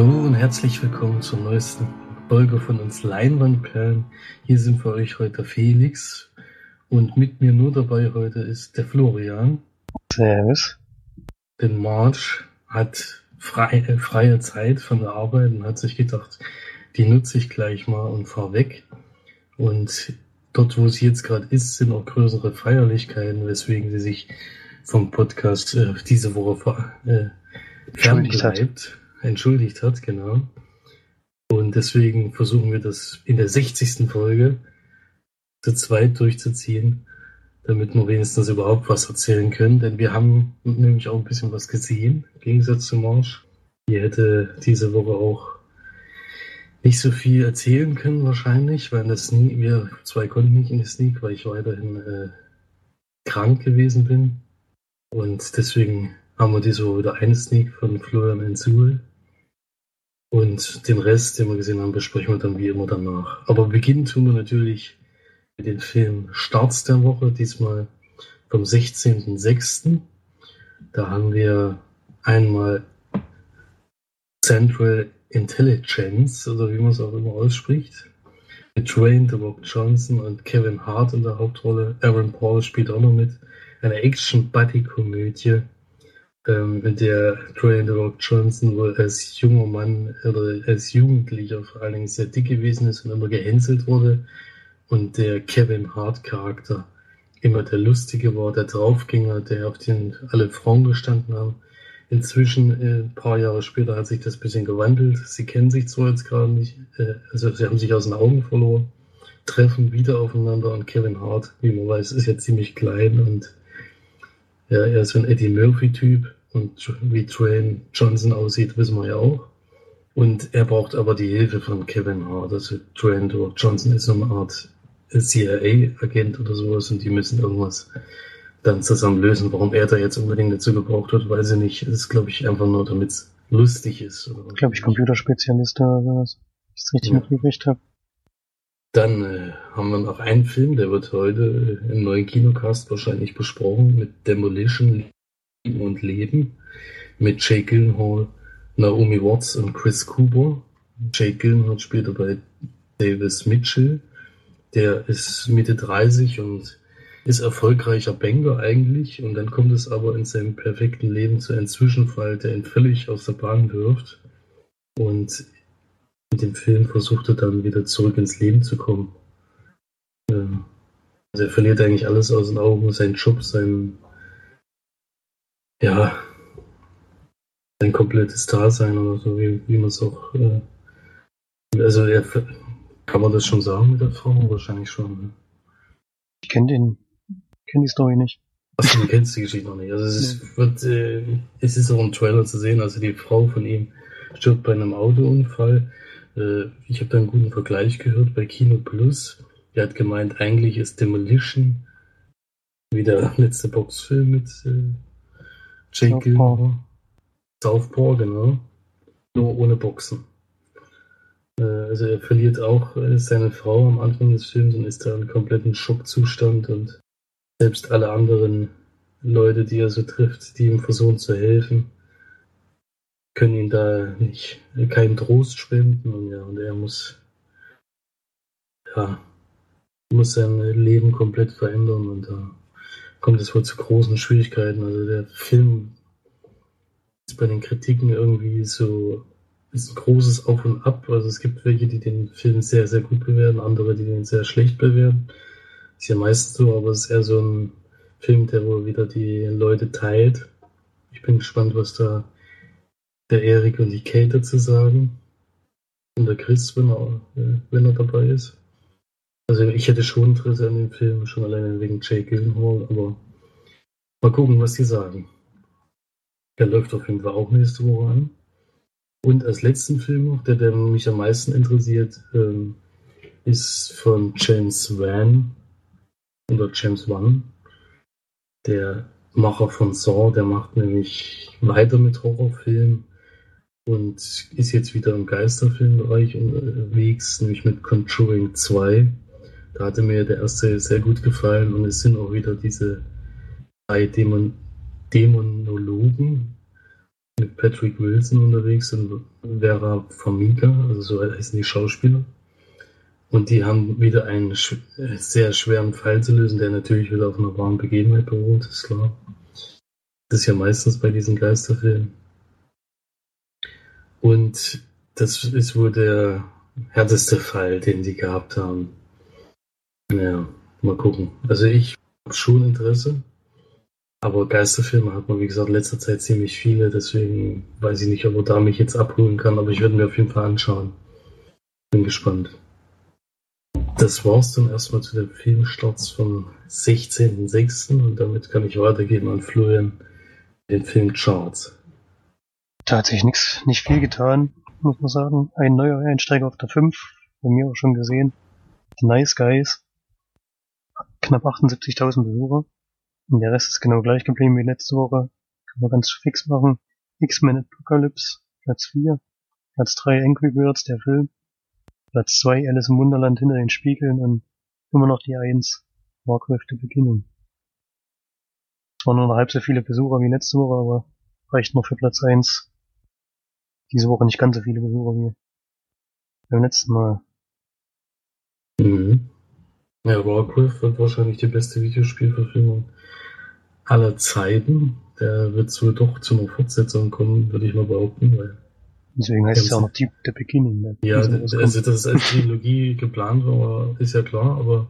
Hallo und herzlich willkommen zur neuesten Folge von uns Leinwandperlen. Hier sind für euch heute Felix und mit mir nur dabei heute ist der Florian. Servus. Denn March hat frei, äh, freie Zeit von der Arbeit und hat sich gedacht, die nutze ich gleich mal und fahr weg. Und dort, wo sie jetzt gerade ist, sind auch größere Feierlichkeiten, weswegen sie sich vom Podcast äh, diese Woche äh, hat. Entschuldigt hat, genau. Und deswegen versuchen wir das in der 60. Folge zu zweit durchzuziehen, damit wir wenigstens überhaupt was erzählen können. Denn wir haben nämlich auch ein bisschen was gesehen, im Gegensatz zu Marsch. Die hätte diese Woche auch nicht so viel erzählen können wahrscheinlich, weil das Sneak, wir zwei konnten nicht in die Sneak, weil ich weiterhin äh, krank gewesen bin. Und deswegen haben wir diese Woche wieder eine Sneak von Florian Enzul. Und den Rest, den wir gesehen haben, besprechen wir dann wie immer danach. Aber beginnen tun wir natürlich mit dem Film Starts der Woche, diesmal vom 16.06. Da haben wir einmal Central Intelligence, oder wie man es auch immer ausspricht. Mit Dwayne The Rock Johnson und Kevin Hart in der Hauptrolle. Aaron Paul spielt auch noch mit. Eine Action-Buddy-Komödie, in der Dwayne The Rock Johnson wohl als junger Mann oder als Jugendlicher vor allen Dingen sehr dick gewesen ist und immer gehänselt wurde. Und der Kevin Hart-Charakter immer der Lustige war, der Draufgänger, der auf den alle Frauen gestanden haben. Inzwischen, äh, ein paar Jahre später, hat sich das ein bisschen gewandelt. Sie kennen sich zwar jetzt gerade nicht, äh, also sie haben sich aus den Augen verloren, treffen wieder aufeinander und Kevin Hart, wie man weiß, ist ja ziemlich klein und ja, er ist so ein Eddie Murphy-Typ und wie Dwayne Johnson aussieht, wissen wir ja auch. Und er braucht aber die Hilfe von Kevin Hart. Also Dwayne Johnson ist so eine Art CIA-Agent oder sowas und die müssen irgendwas dann zusammen lösen. Warum er da jetzt unbedingt dazu gebraucht wird, weiß ich nicht. Das ist, glaube ich, einfach nur, damit es lustig ist. Glaube ich, Computerspezialist oder was. Ich es richtig ja. mitgekriegt habe. Dann äh, haben wir noch einen Film, der wird heute im neuen Kinocast wahrscheinlich besprochen, mit Demolition Lieben und Leben, mit Jake Gyllenhaal, Naomi Watts und Chris Cooper. Jake Gyllenhaal spielt dabei Davis Mitchell. Der ist Mitte 30 und ist erfolgreicher Banker eigentlich und dann kommt es aber in seinem perfekten Leben zu einem Zwischenfall, der ihn völlig aus der Bahn wirft. Und in dem Film versucht er dann wieder zurück ins Leben zu kommen. Ähm, also er verliert eigentlich alles aus den Augen, seinen Job, sein, ja, sein komplettes Dasein oder so, wie, wie man es auch, äh, also er, kann man das schon sagen mit der Frau? Wahrscheinlich schon. Ne? Ich kenne den kenne die Story nicht. Achso, du kennst die Geschichte noch nicht. Also es ist, wird, äh, es ist auch im Trailer zu sehen, also die Frau von ihm stirbt bei einem Autounfall. Äh, ich habe da einen guten Vergleich gehört bei Kino Plus. Der hat gemeint, eigentlich ist Demolition wie der letzte Boxfilm mit äh, Jake Gyllenhaal. Southpaw, genau. Nur ohne Boxen. Äh, also er verliert auch äh, seine Frau am Anfang des Films und ist da in kompletten Schockzustand und selbst alle anderen Leute, die er so trifft, die ihm versuchen zu helfen, können ihm da nicht keinen Trost spenden und ja, und er muss ja muss sein Leben komplett verändern und da kommt es wohl zu großen Schwierigkeiten. Also der Film ist bei den Kritiken irgendwie so ist ein großes Auf und Ab. Also es gibt welche, die den Film sehr, sehr gut bewerten, andere, die den sehr schlecht bewerten. Ist ja meistens so, aber es ist eher so ein Film, der wohl wieder die Leute teilt. Ich bin gespannt, was da der Erik und die Kate dazu sagen. Und der Chris, wenn er, wenn er dabei ist. Also ich hätte schon Interesse an dem Film, schon alleine wegen Jake Gyllenhaal, aber mal gucken, was die sagen. Der läuft auf jeden Fall auch nächste Woche an. Und als letzten Film noch, der, der mich am meisten interessiert, ähm, ist von James Van, oder James Wan, der Macher von Saw, der macht nämlich weiter mit Horrorfilmen und ist jetzt wieder im Geisterfilmbereich unterwegs, nämlich mit Conjuring 2. Da hatte mir der erste sehr gut gefallen und es sind auch wieder diese drei Dämon Dämonologen, mit Patrick Wilson unterwegs und Vera Farmiga, also so heißen die Schauspieler. Und die haben wieder einen sehr schweren Fall zu lösen, der natürlich wieder auf einer wahren Begebenheit beruht, ist klar. Das ist ja meistens bei diesen Geisterfilmen. Und das ist wohl der härteste Fall, den die gehabt haben. Naja, mal gucken. Also ich habe schon Interesse. Aber Geisterfilme hat man, wie gesagt, in letzter Zeit ziemlich viele, deswegen weiß ich nicht, ob er da mich jetzt abholen kann, aber ich würde mir auf jeden Fall anschauen. Bin gespannt. Das war's dann erstmal zu den Filmstarts vom 16.06. und damit kann ich weitergeben an Florian den Filmcharts. Sich nichts, nicht viel getan, muss man sagen. Ein neuer Einsteiger auf der 5, bei mir auch schon gesehen. The Nice Guys. Knapp 78.000 Besucher. Und der Rest ist genau gleich geblieben wie letzte Woche. Kann man ganz fix machen. X-Men Apocalypse, Platz 4. Platz 3 Angry Birds, der Film. Platz 2 Alice im Wunderland hinter den Spiegeln und immer noch die 1 Warcraft The Beginning. Zwar nur noch halb so viele Besucher wie letzte Woche, aber reicht noch für Platz 1. Diese Woche nicht ganz so viele Besucher wie beim letzten Mal. Mhm. Ja, Warcraft wird wahrscheinlich die beste Videospielverfilmung aller Zeiten. Der wird wohl doch zu einer Fortsetzung kommen, würde ich mal behaupten, weil. Deswegen heißt es ja auch noch Deep the Beginning. Ne? Ja, also, das also dass es als Trilogie geplant war, ist ja klar, aber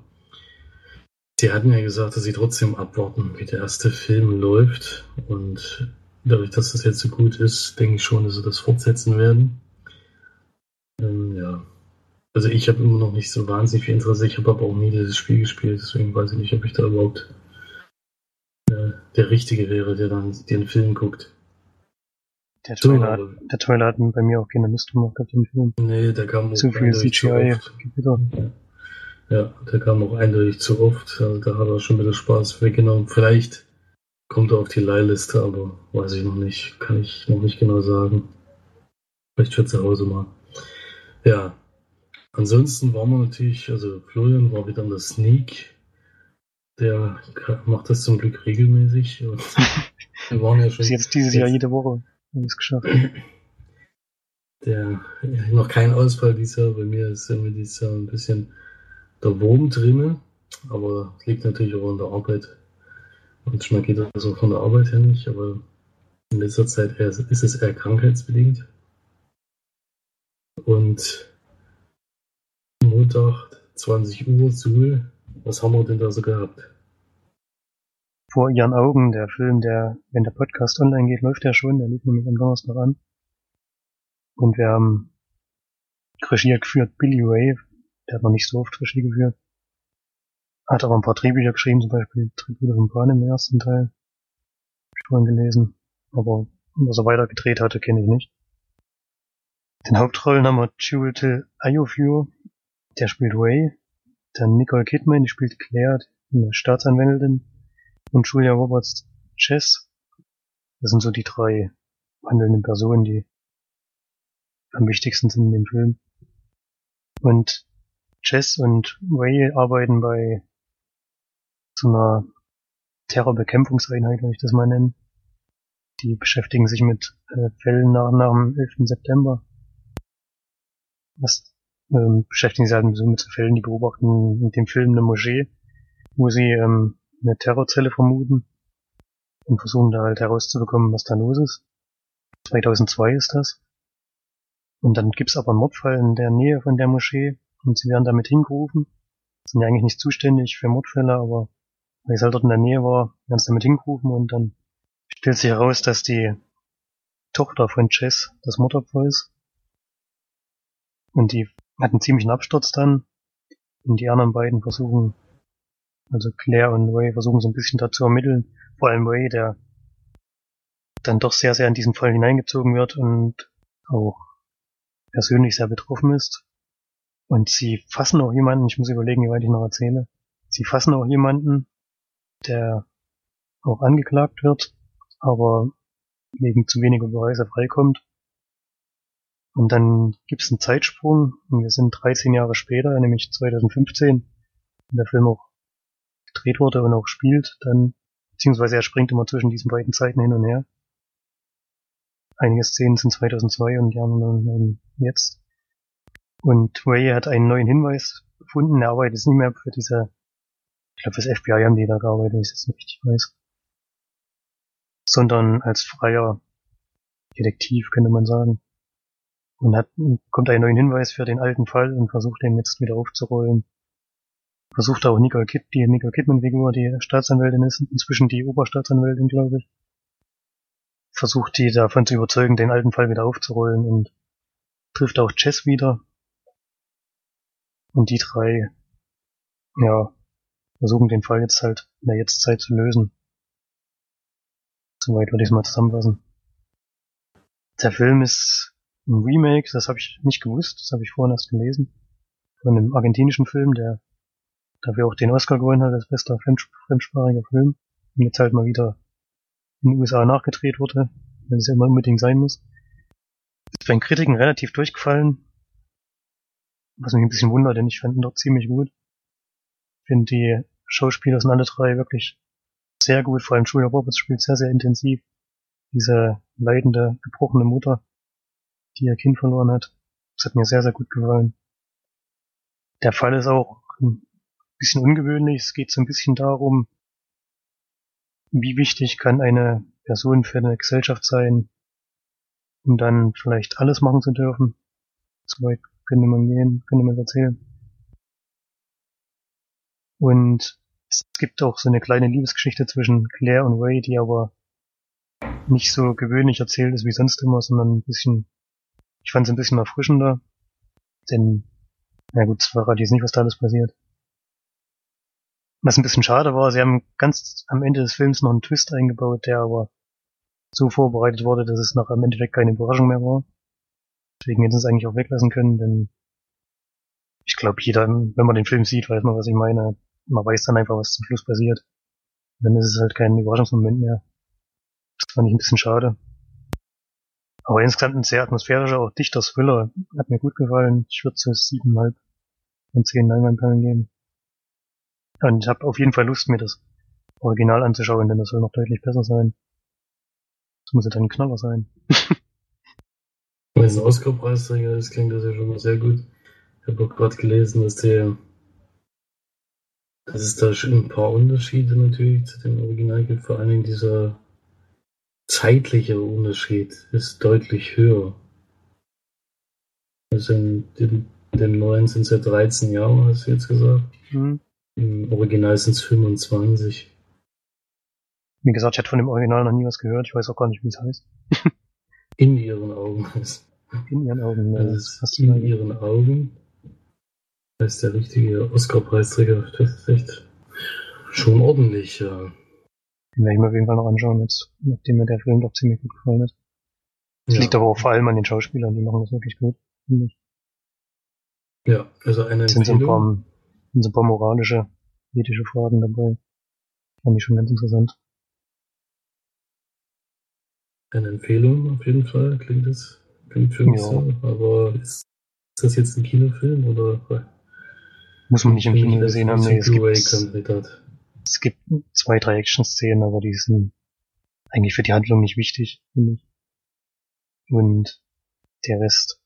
sie hatten ja gesagt, dass sie trotzdem abwarten, wie der erste Film läuft. Und dadurch, dass das jetzt so gut ist, denke ich schon, dass sie das fortsetzen werden. Ähm, ja. Also ich habe immer noch nicht so wahnsinnig viel Interesse. Ich habe aber auch nie dieses Spiel gespielt, deswegen weiß ich nicht, ob ich da überhaupt der Richtige wäre, der dann den Film guckt. Der Trailer, so, der Trailer hat bei mir auch keine Lust gemacht auf den Film. Nee, der kam auch zu viel CGI. Ja, der kam auch eindeutig zu oft. Also da hat er schon wieder Spaß weggenommen. Vielleicht kommt er auf die Leihliste, aber weiß ich noch nicht. Kann ich noch nicht genau sagen. Vielleicht für zu Hause mal. Ja. Ansonsten waren wir natürlich, also Florian war wieder an der Sneak der macht das zum Glück regelmäßig. wir waren ja schon. Bis jetzt dieses Jahr jede Woche. Haben es geschafft. Der, noch kein Ausfall dieses Jahr. Bei mir ist irgendwie dieses Jahr ein bisschen der Wurm drinne. Aber liegt natürlich auch an der Arbeit. Manchmal geht das auch von der Arbeit her nicht, aber in letzter Zeit eher, ist es eher krankheitsbedingt. Und Montag 20 Uhr, Suhl, was haben wir denn da so gehabt? Vor ihren Augen, der Film, der, wenn der Podcast online geht, läuft ja schon, der liegt nämlich am Donnerstag an. Und wir haben Regie geführt Billy Ray, der hat noch nicht so oft Regie geführt. Hat aber ein paar Drehbücher geschrieben, zum Beispiel Tribute von Bahn im ersten Teil. Hab ich vorhin gelesen. Aber was er weiter gedreht hatte, kenne ich nicht. Den Hauptrollen haben wir Jewel Ayofio, der spielt Ray, dann Nicole Kidman, die spielt Claire, eine Staatsanwältin. Und Julia Roberts Chess. Das sind so die drei handelnden Personen, die am wichtigsten sind in dem Film. Und Chess und Ray arbeiten bei so einer Terrorbekämpfungseinheit, würde ich das mal nennen. Die beschäftigen sich mit äh, Fällen nach, nach dem 11. September. Was ähm, beschäftigen sie halt so mit Fällen, die beobachten mit dem Film eine Moschee, wo sie ähm, eine Terrorzelle vermuten und versuchen da halt herauszubekommen, was da los ist. 2002 ist das. Und dann gibt's aber einen Mordfall in der Nähe von der Moschee und sie werden damit hingerufen. Sind ja eigentlich nicht zuständig für Mordfälle, aber weil es halt dort in der Nähe war, sie damit hingerufen und dann stellt sich heraus, dass die Tochter von Jess das Mordopfer ist. Und die hat einen ziemlichen Absturz dann. Und die anderen beiden versuchen, also Claire und Ray versuchen so ein bisschen dazu ermitteln. Vor allem Ray, der dann doch sehr, sehr in diesen Fall hineingezogen wird und auch persönlich sehr betroffen ist. Und sie fassen auch jemanden, ich muss überlegen, wie weit ich noch erzähle. Sie fassen auch jemanden, der auch angeklagt wird, aber wegen zu weniger Beweise freikommt. Und dann gibt es einen Zeitsprung und wir sind 13 Jahre später, nämlich 2015, wenn der Film auch gedreht wurde und auch spielt, dann, beziehungsweise er springt immer zwischen diesen beiden Zeiten hin und her. einige Szenen sind 2002 und die anderen jetzt. Und Ray hat einen neuen Hinweis gefunden, er arbeitet nicht mehr für diese, ich glaube fürs FBI haben die da gearbeitet, wenn ich das nicht richtig weiß. Sondern als freier Detektiv, könnte man sagen. Und hat, kommt einen neuen Hinweis für den alten Fall und versucht den jetzt wieder aufzurollen. Versucht auch Nicole Kid, die Nicole Kidman-Figur, die Staatsanwältin ist, inzwischen die Oberstaatsanwältin, glaube ich. Versucht die davon zu überzeugen, den alten Fall wieder aufzurollen und trifft auch Jess wieder. Und die drei, ja, versuchen den Fall jetzt halt in der Jetztzeit zu lösen. Soweit würde ich es mal zusammenfassen. Der Film ist ein Remake, das habe ich nicht gewusst, das habe ich vorhin erst gelesen. Von einem argentinischen Film, der dafür auch den Oscar gewonnen hat als bester fremdsprachiger Film. Und jetzt halt mal wieder in den USA nachgedreht wurde, wenn es ja immer unbedingt sein muss. Ist bei den Kritiken relativ durchgefallen. Was mich ein bisschen wundert, denn ich fand ihn dort ziemlich gut. Ich finde die Schauspieler sind alle drei wirklich sehr gut, vor allem Julia Roberts spielt sehr, sehr intensiv. Diese leidende, gebrochene Mutter, die ihr Kind verloren hat. Das hat mir sehr, sehr gut gefallen. Der Fall ist auch ein bisschen ungewöhnlich. Es geht so ein bisschen darum, wie wichtig kann eine Person für eine Gesellschaft sein, um dann vielleicht alles machen zu dürfen. So weit könnte man gehen, könnte man erzählen. Und es gibt auch so eine kleine Liebesgeschichte zwischen Claire und Ray, die aber nicht so gewöhnlich erzählt ist wie sonst immer, sondern ein bisschen, ich fand es ein bisschen erfrischender. Denn, na gut, es verrate jetzt nicht, was da alles passiert. Was ein bisschen schade war, sie haben ganz am Ende des Films noch einen Twist eingebaut, der aber so vorbereitet wurde, dass es noch am Endeffekt keine Überraschung mehr war. Deswegen hätten sie es eigentlich auch weglassen können, denn ich glaube, jeder, wenn man den Film sieht, weiß man, was ich meine. Man weiß dann einfach, was zum Schluss passiert. dann ist es halt kein Überraschungsmoment mehr. Das fand ich ein bisschen schade. Aber insgesamt ein sehr atmosphärischer, auch dichter Thriller. Hat mir gut gefallen. Ich würde so siebeneinhalb von zehn Leinwandperlen geben. Und ich habe auf jeden Fall Lust, mir das Original anzuschauen, denn das soll noch deutlich besser sein. Das muss ja dann ein Knaller sein. Wenn es ein Oscar-Preisträger ist, klingt das ja schon mal sehr gut. Ich habe auch gerade gelesen, dass der dass es da schon ein paar Unterschiede natürlich zu dem Original gibt. Vor allen Dingen dieser zeitliche Unterschied ist deutlich höher. Also in dem, dem neuen sind es ja 13 Jahre, hast du jetzt gesagt. Mhm. Im Original sind es 25. Wie gesagt, ich hatte von dem Original noch nie was gehört. Ich weiß auch gar nicht, wie es heißt. in ihren Augen heißt In ihren Augen, ja. Also in ihren Augen. Das ist der richtige Oscar-Preisträger. Das ist echt schon ordentlich, ja. Den werde ich mir auf jeden Fall noch anschauen, jetzt, nachdem mir der Film doch ziemlich gut gefallen hat. Das ja. liegt aber auch vor allem an den Schauspielern, die machen das wirklich gut, finde ich. Ja, also eine sind so ein paar, sind so ein paar moralische, ethische Fragen dabei. Fand ich schon ganz interessant. Eine Empfehlung auf jeden Fall, klingt das, klingt für mich ja. so, aber ist, ist das jetzt ein Kinofilm oder? Muss man nicht im Kino gesehen haben, nee, es gibt, es gibt zwei, drei Action-Szenen, aber die sind eigentlich für die Handlung nicht wichtig, finde ich. Und der Rest,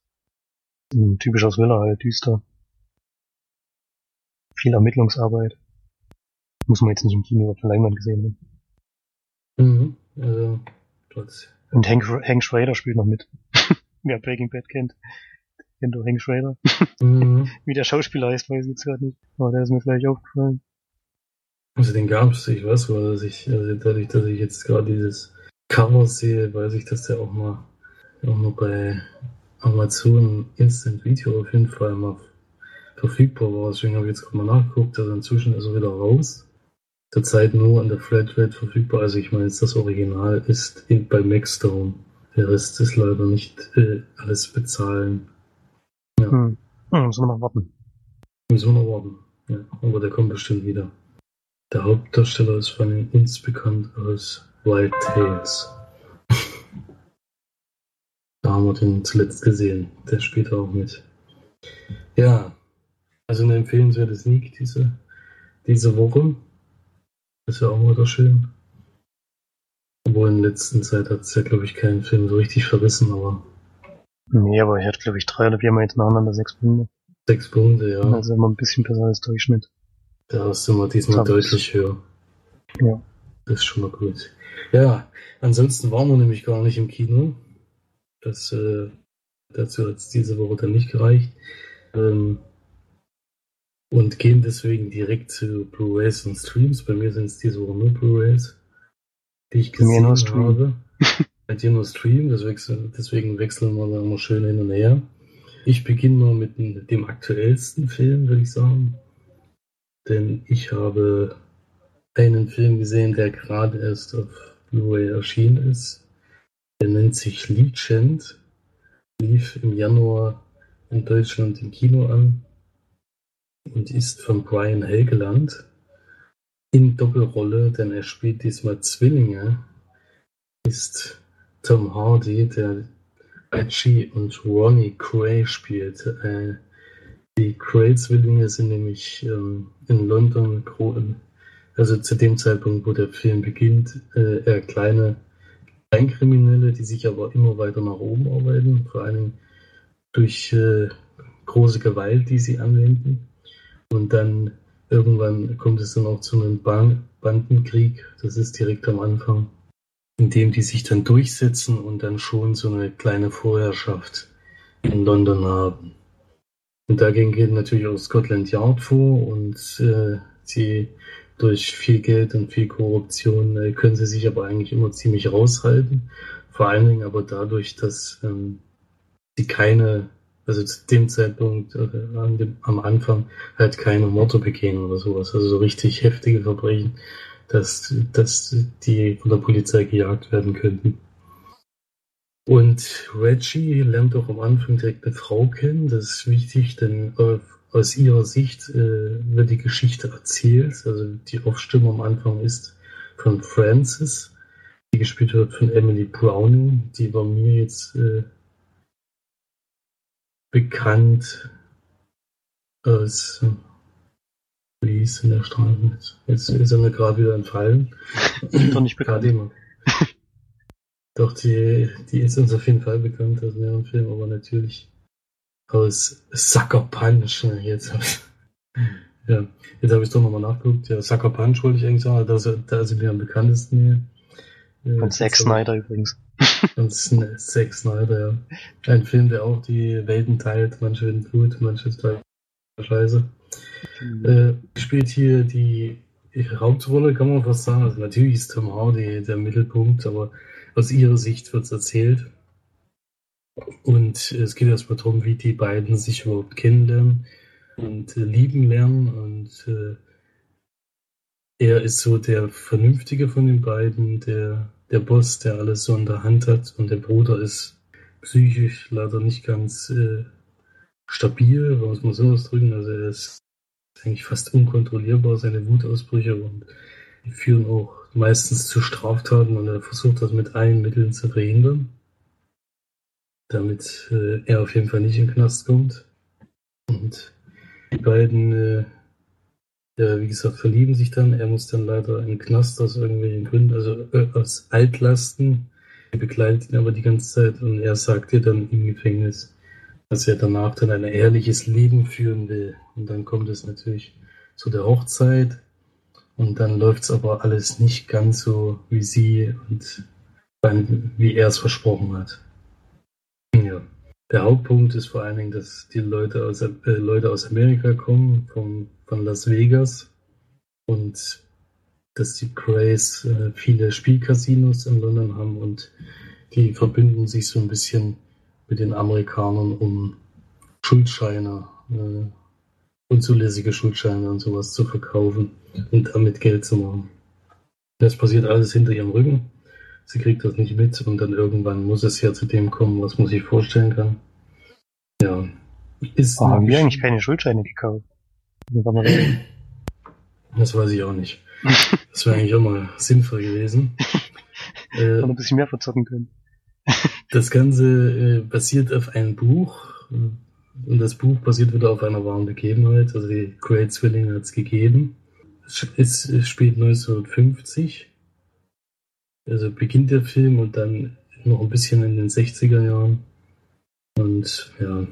ein typischer Thriller halt, düster. Viel Ermittlungsarbeit. Muss man jetzt nicht im Kino auf der Leinwand gesehen haben. Mhm, also, trotz. Und Hank, Hank Schrader spielt noch mit. Wer Breaking Bad kennt. Kennt du Hank Schrader? Mhm. Wie der Schauspieler heißt, weiß ich jetzt gerade nicht. Aber der ist mir gleich aufgefallen. Also den gab's, ich weiß wohl, dass ich, also dadurch, dass ich jetzt gerade dieses Cover sehe, weiß ich, dass der auch mal, auch mal bei Amazon Instant Video auf jeden Fall mal verfügbar war. Deswegen habe ich jetzt gerade mal nachgeguckt, also inzwischen ist er wieder raus. Zurzeit nur an der Flatrate verfügbar. Also ich meine, das Original ist bei Maxstone. Der Rest ist leider nicht äh, alles bezahlen. Ja. Hm. Hm, müssen wir noch warten. Müssen wir noch warten. Ja, aber der kommt bestimmt wieder. Der Hauptdarsteller ist von uns bekannt als Wild Tales. da haben wir den zuletzt gesehen. Der spielt auch mit. Ja, also eine empfehlenswerte Sneak diese, diese Woche. Ist ja auch wieder schön. Obwohl in letzter Zeit hat es ja, glaube ich, keinen Film so richtig verrissen, aber. Nee, aber er hat, glaube ich, drei oder viermal jetzt nacheinander sechs Punkte. Sechs Punkte, ja. Also immer ein bisschen besser als Durchschnitt. Da sind wir diesmal es- deutlich höher. Ja. Das ist schon mal gut. Ja, ansonsten waren wir nämlich gar nicht im Kino. Das, äh, dazu hat es diese Woche dann nicht gereicht. Ähm, und gehen deswegen direkt zu Blu-rays und Streams. Bei mir sind es diese Woche nur Blu-rays, die ich gesehen habe. Das wechseln, deswegen wechseln wir da immer schön hin und her. Ich beginne mal mit dem, dem aktuellsten Film, würde ich sagen. Denn ich habe einen Film gesehen, der gerade erst auf Blu-ray erschienen ist. Der nennt sich Legend. Lief im Januar in Deutschland im Kino an und ist von Brian Helgeland in Doppelrolle, denn er spielt diesmal Zwillinge. Ist Tom Hardy, der Archie und Ronnie Gray spielt. Äh, die Gray-Zwillinge sind nämlich ähm, in London, also zu dem Zeitpunkt, wo der Film beginnt, äh, eher kleine Kleinkriminelle, die sich aber immer weiter nach oben arbeiten, vor allem durch äh, große Gewalt, die sie anwenden. Und dann irgendwann kommt es dann auch zu einem Ban Bandenkrieg, das ist direkt am Anfang, in dem die sich dann durchsetzen und dann schon so eine kleine Vorherrschaft in London haben. Und dagegen geht natürlich auch Scotland Yard vor und äh, sie durch viel Geld und viel Korruption äh, können sie sich aber eigentlich immer ziemlich raushalten. Vor allen Dingen aber dadurch, dass ähm, sie keine, also zu dem Zeitpunkt äh, am Anfang halt keine Morde begehen oder sowas. Also so richtig heftige Verbrechen, dass, dass die von der Polizei gejagt werden könnten. Und Reggie lernt auch am Anfang direkt eine Frau kennen. Das ist wichtig, denn äh, aus ihrer Sicht äh, wird die Geschichte erzählt. Also die Aufstimmung am Anfang ist von Frances, die gespielt wird von Emily Browning. Die war mir jetzt äh, bekannt als wie hieß denn der Streifen jetzt? Ist er mir gerade wieder entfallen. Doch nicht bekannt. Doch, die, die ist uns auf jeden Fall bekannt aus mehreren Filmen, aber natürlich aus Sucker Punch. Jetzt hab ich, ja, jetzt habe ich doch nochmal nachgeguckt. Ja, Sucker Punch wollte ich eigentlich sagen, da ist, da ist sie mir am bekanntesten hier. Von Zack hab Snyder übrigens. Sn- Zack Snyder, ja. Ein Film, der auch die Welten teilt. Manche finden gut, manche ist total scheiße. Äh, spielt hier die Hauptrolle, kann man fast sagen. Also natürlich ist Tom Hardy der Mittelpunkt, aber aus ihrer Sicht wird es erzählt. Und es geht erstmal darum, wie die beiden sich überhaupt kennenlernen und äh, lieben lernen. Und äh, er ist so der Vernünftige von den beiden, der, der Boss, der alles so in der Hand hat. Und der Bruder ist psychisch leider nicht ganz äh, stabil, muss man so ausdrücken. Also er ist eigentlich fast unkontrollierbar, seine Wutausbrüche und führen auch meistens zu Straftaten und er versucht das mit allen Mitteln zu verhindern, damit äh, er auf jeden Fall nicht in den Knast kommt. Und die beiden, äh, ja, wie gesagt, verlieben sich dann. Er muss dann leider in den Knast aus irgendwelchen Gründen, also äh, aus Altlasten. Die begleitet ihn aber die ganze Zeit und er sagt ihr dann im Gefängnis, dass er danach dann ein ehrliches Leben führen will. Und dann kommt es natürlich zu der Hochzeit und dann läuft es aber alles nicht ganz so wie sie und dann, wie er es versprochen hat. Ja. Der Hauptpunkt ist vor allen Dingen, dass die Leute aus, äh, Leute aus Amerika kommen, vom, von Las Vegas und dass die Crays äh, viele Spielcasinos in London haben und die verbünden sich so ein bisschen mit den Amerikanern, um Schuldscheine, äh, unzulässige Schuldscheine und sowas zu verkaufen und damit Geld zu machen. Das passiert alles hinter ihrem Rücken. Sie kriegt das nicht mit und dann irgendwann muss es ja zu dem kommen, was man sich vorstellen kann. Ja. Ist Oh, haben wir eigentlich keine Schuldscheine gekauft? Das? Weiß ich auch nicht. Das wäre eigentlich auch mal sinnvoll gewesen. äh, ein bisschen mehr verzocken können. Das Ganze äh, basiert auf einem Buch. Und das Buch basiert wieder auf einer wahren Begebenheit. Also die Great Zwillinge hat es gegeben. Es, es spielt 1950. Also beginnt der Film und dann noch ein bisschen in den 60er Jahren. Und ja,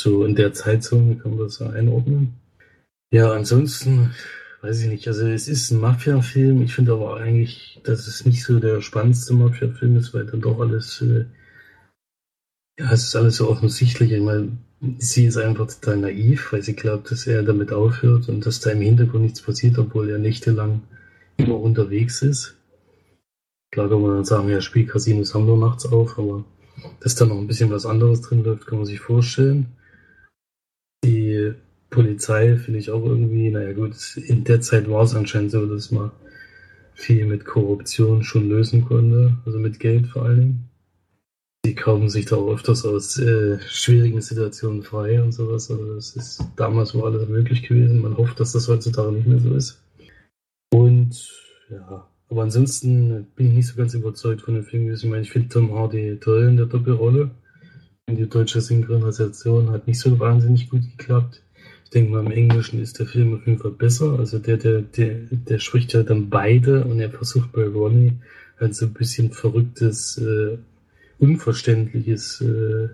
so in der Zeitzone kann man das einordnen. Ja, ansonsten weiß ich nicht. Also es ist ein Mafia-Film. Ich finde aber eigentlich, dass es nicht so der spannendste Mafia-Film ist, weil dann doch alles, äh, ja, es ist alles so offensichtlich. Ich meine, sie ist einfach total naiv, weil sie glaubt, dass er damit aufhört und dass da im Hintergrund nichts passiert, obwohl er nächtelang immer unterwegs ist. Klar kann man dann sagen, ja, Spielcasinos haben nur nachts auf, aber dass da noch ein bisschen was anderes drin läuft, kann man sich vorstellen. Polizei finde ich auch irgendwie, naja gut, in der Zeit war es anscheinend so, dass man viel mit Korruption schon lösen konnte, also mit Geld vor Dingen. Die kaufen sich da auch öfters aus äh, schwierigen Situationen frei und sowas. Also das ist damals war alles möglich gewesen. Man hofft, dass das heutzutage nicht mehr so ist. Und ja, aber ansonsten bin ich nicht so ganz überzeugt von dem Film. Ich meine, ich finde Tom Hardy toll in der Doppelrolle. Die deutsche Synchronisation hat nicht so wahnsinnig gut geklappt. Ich denke mal, im Englischen ist der Film auf jeden Fall besser. Also der, der, der, der spricht ja dann beide und er versucht bei Ronnie halt so ein bisschen verrücktes, äh, unverständliches äh,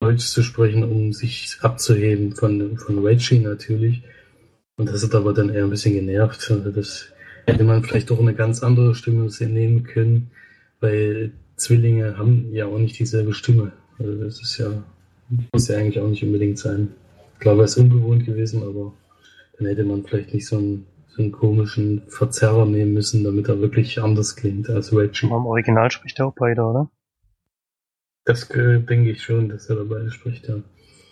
Deutsch zu sprechen, um sich abzuheben von, von Reggie natürlich. Und das hat aber dann eher ein bisschen genervt. Also das hätte man vielleicht doch eine ganz andere Stimme nehmen können, weil Zwillinge haben ja auch nicht dieselbe Stimme. Also das ist ja, muss ja eigentlich auch nicht unbedingt sein. Klar wäre es ungewohnt gewesen, aber dann hätte man vielleicht nicht so einen, so einen komischen Verzerrer nehmen müssen, damit er wirklich anders klingt als Reggie. Aber Im Original spricht er auch beide, oder? Das äh, denke ich schon, dass er dabei spricht, ja.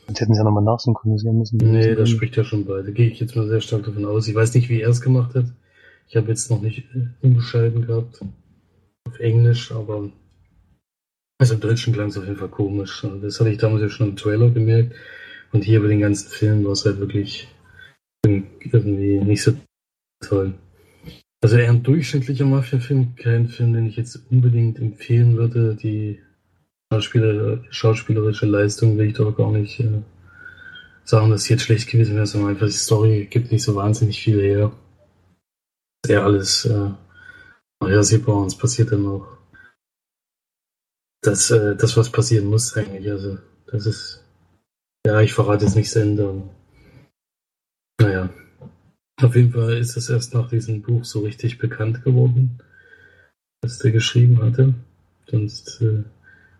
Jetzt hätten sie ja nochmal nachsynchronisieren müssen. Nee, das spricht ja schon beide. Gehe ich jetzt mal sehr stark davon aus. Ich weiß nicht, wie er es gemacht hat. Ich habe jetzt noch nicht äh, umgeschalten gehabt auf Englisch, aber also im Deutschen klang es auf jeden Fall komisch. Das hatte ich damals ja schon im Trailer gemerkt. Und hier bei den ganzen Filmen war es halt wirklich irgendwie nicht so toll. Also eher ein durchschnittlicher Mafia-Film, kein Film, den ich jetzt unbedingt empfehlen würde. Die Schauspieler, schauspielerische Leistung will ich doch gar nicht äh, sagen, dass sie jetzt schlecht gewesen wäre, sondern einfach die Story gibt nicht so wahnsinnig viel her. Eher alles äh, vorhersehbar und es passiert dann auch das, äh, das, was passieren muss eigentlich. Also das ist ja, ich verrate jetzt nichts Ende. Naja. Auf jeden Fall ist es erst nach diesem Buch so richtig bekannt geworden, was der geschrieben hatte. Sonst, äh,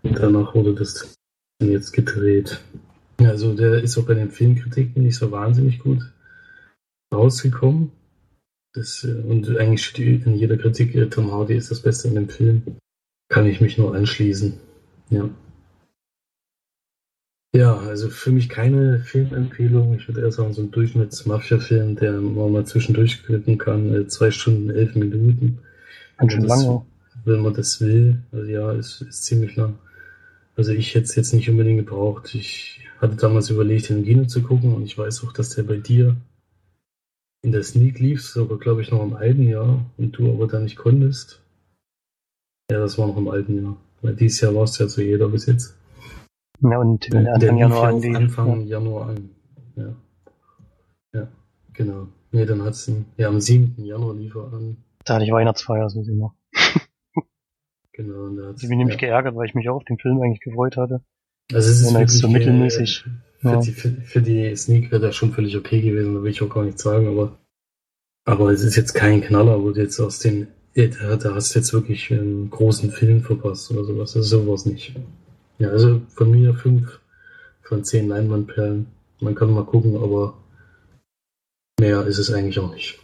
danach wurde das jetzt gedreht. Also der ist auch bei den Filmkritiken nicht so wahnsinnig gut rausgekommen. Das, äh, und eigentlich steht in jeder Kritik, äh, Tom Hardy ist das Beste in dem Film. Kann ich mich nur anschließen. Ja. Ja, also für mich keine Filmempfehlung. Ich würde eher sagen, so ein Durchschnitts-Mafia-Film, der man mal zwischendurch gucken kann. Äh, zwei Stunden, elf Minuten. Ganz schön lange. Wenn man das will. Also ja, ist, ist ziemlich lang. Also ich hätte es jetzt nicht unbedingt gebraucht. Ich hatte damals überlegt, in den Kino zu gucken und ich weiß auch, dass der bei dir in der Sneak lief, sogar glaube ich noch im alten Jahr und du aber da nicht konntest. Ja, das war noch im alten Jahr. Weil dieses Jahr war es ja so jeder bis jetzt. Ja, und der, Anfang Januar an. Anfang ja. Januar an. Ja. Ja, genau. Nee, dann hat's einen, ja, am 7. Januar lief er an. Da hatte ich Weihnachtsfeier, so sehen wir. genau, und da Ich bin nämlich ja. geärgert, weil ich mich auch auf den Film eigentlich gefreut hatte. Also es ist wirklich so mittelmäßig. Für, Ja. die, für, für die Sneak wäre das schon völlig okay gewesen, da will ich auch gar nicht sagen, aber aber es ist jetzt kein Knaller, wo du jetzt aus den ja, da, da hast du jetzt wirklich einen großen Film verpasst oder sowas. Also sowas nicht. Ja, also von mir fünf von zehn Leinwandperlen. Man kann mal gucken, aber mehr ist es eigentlich auch nicht.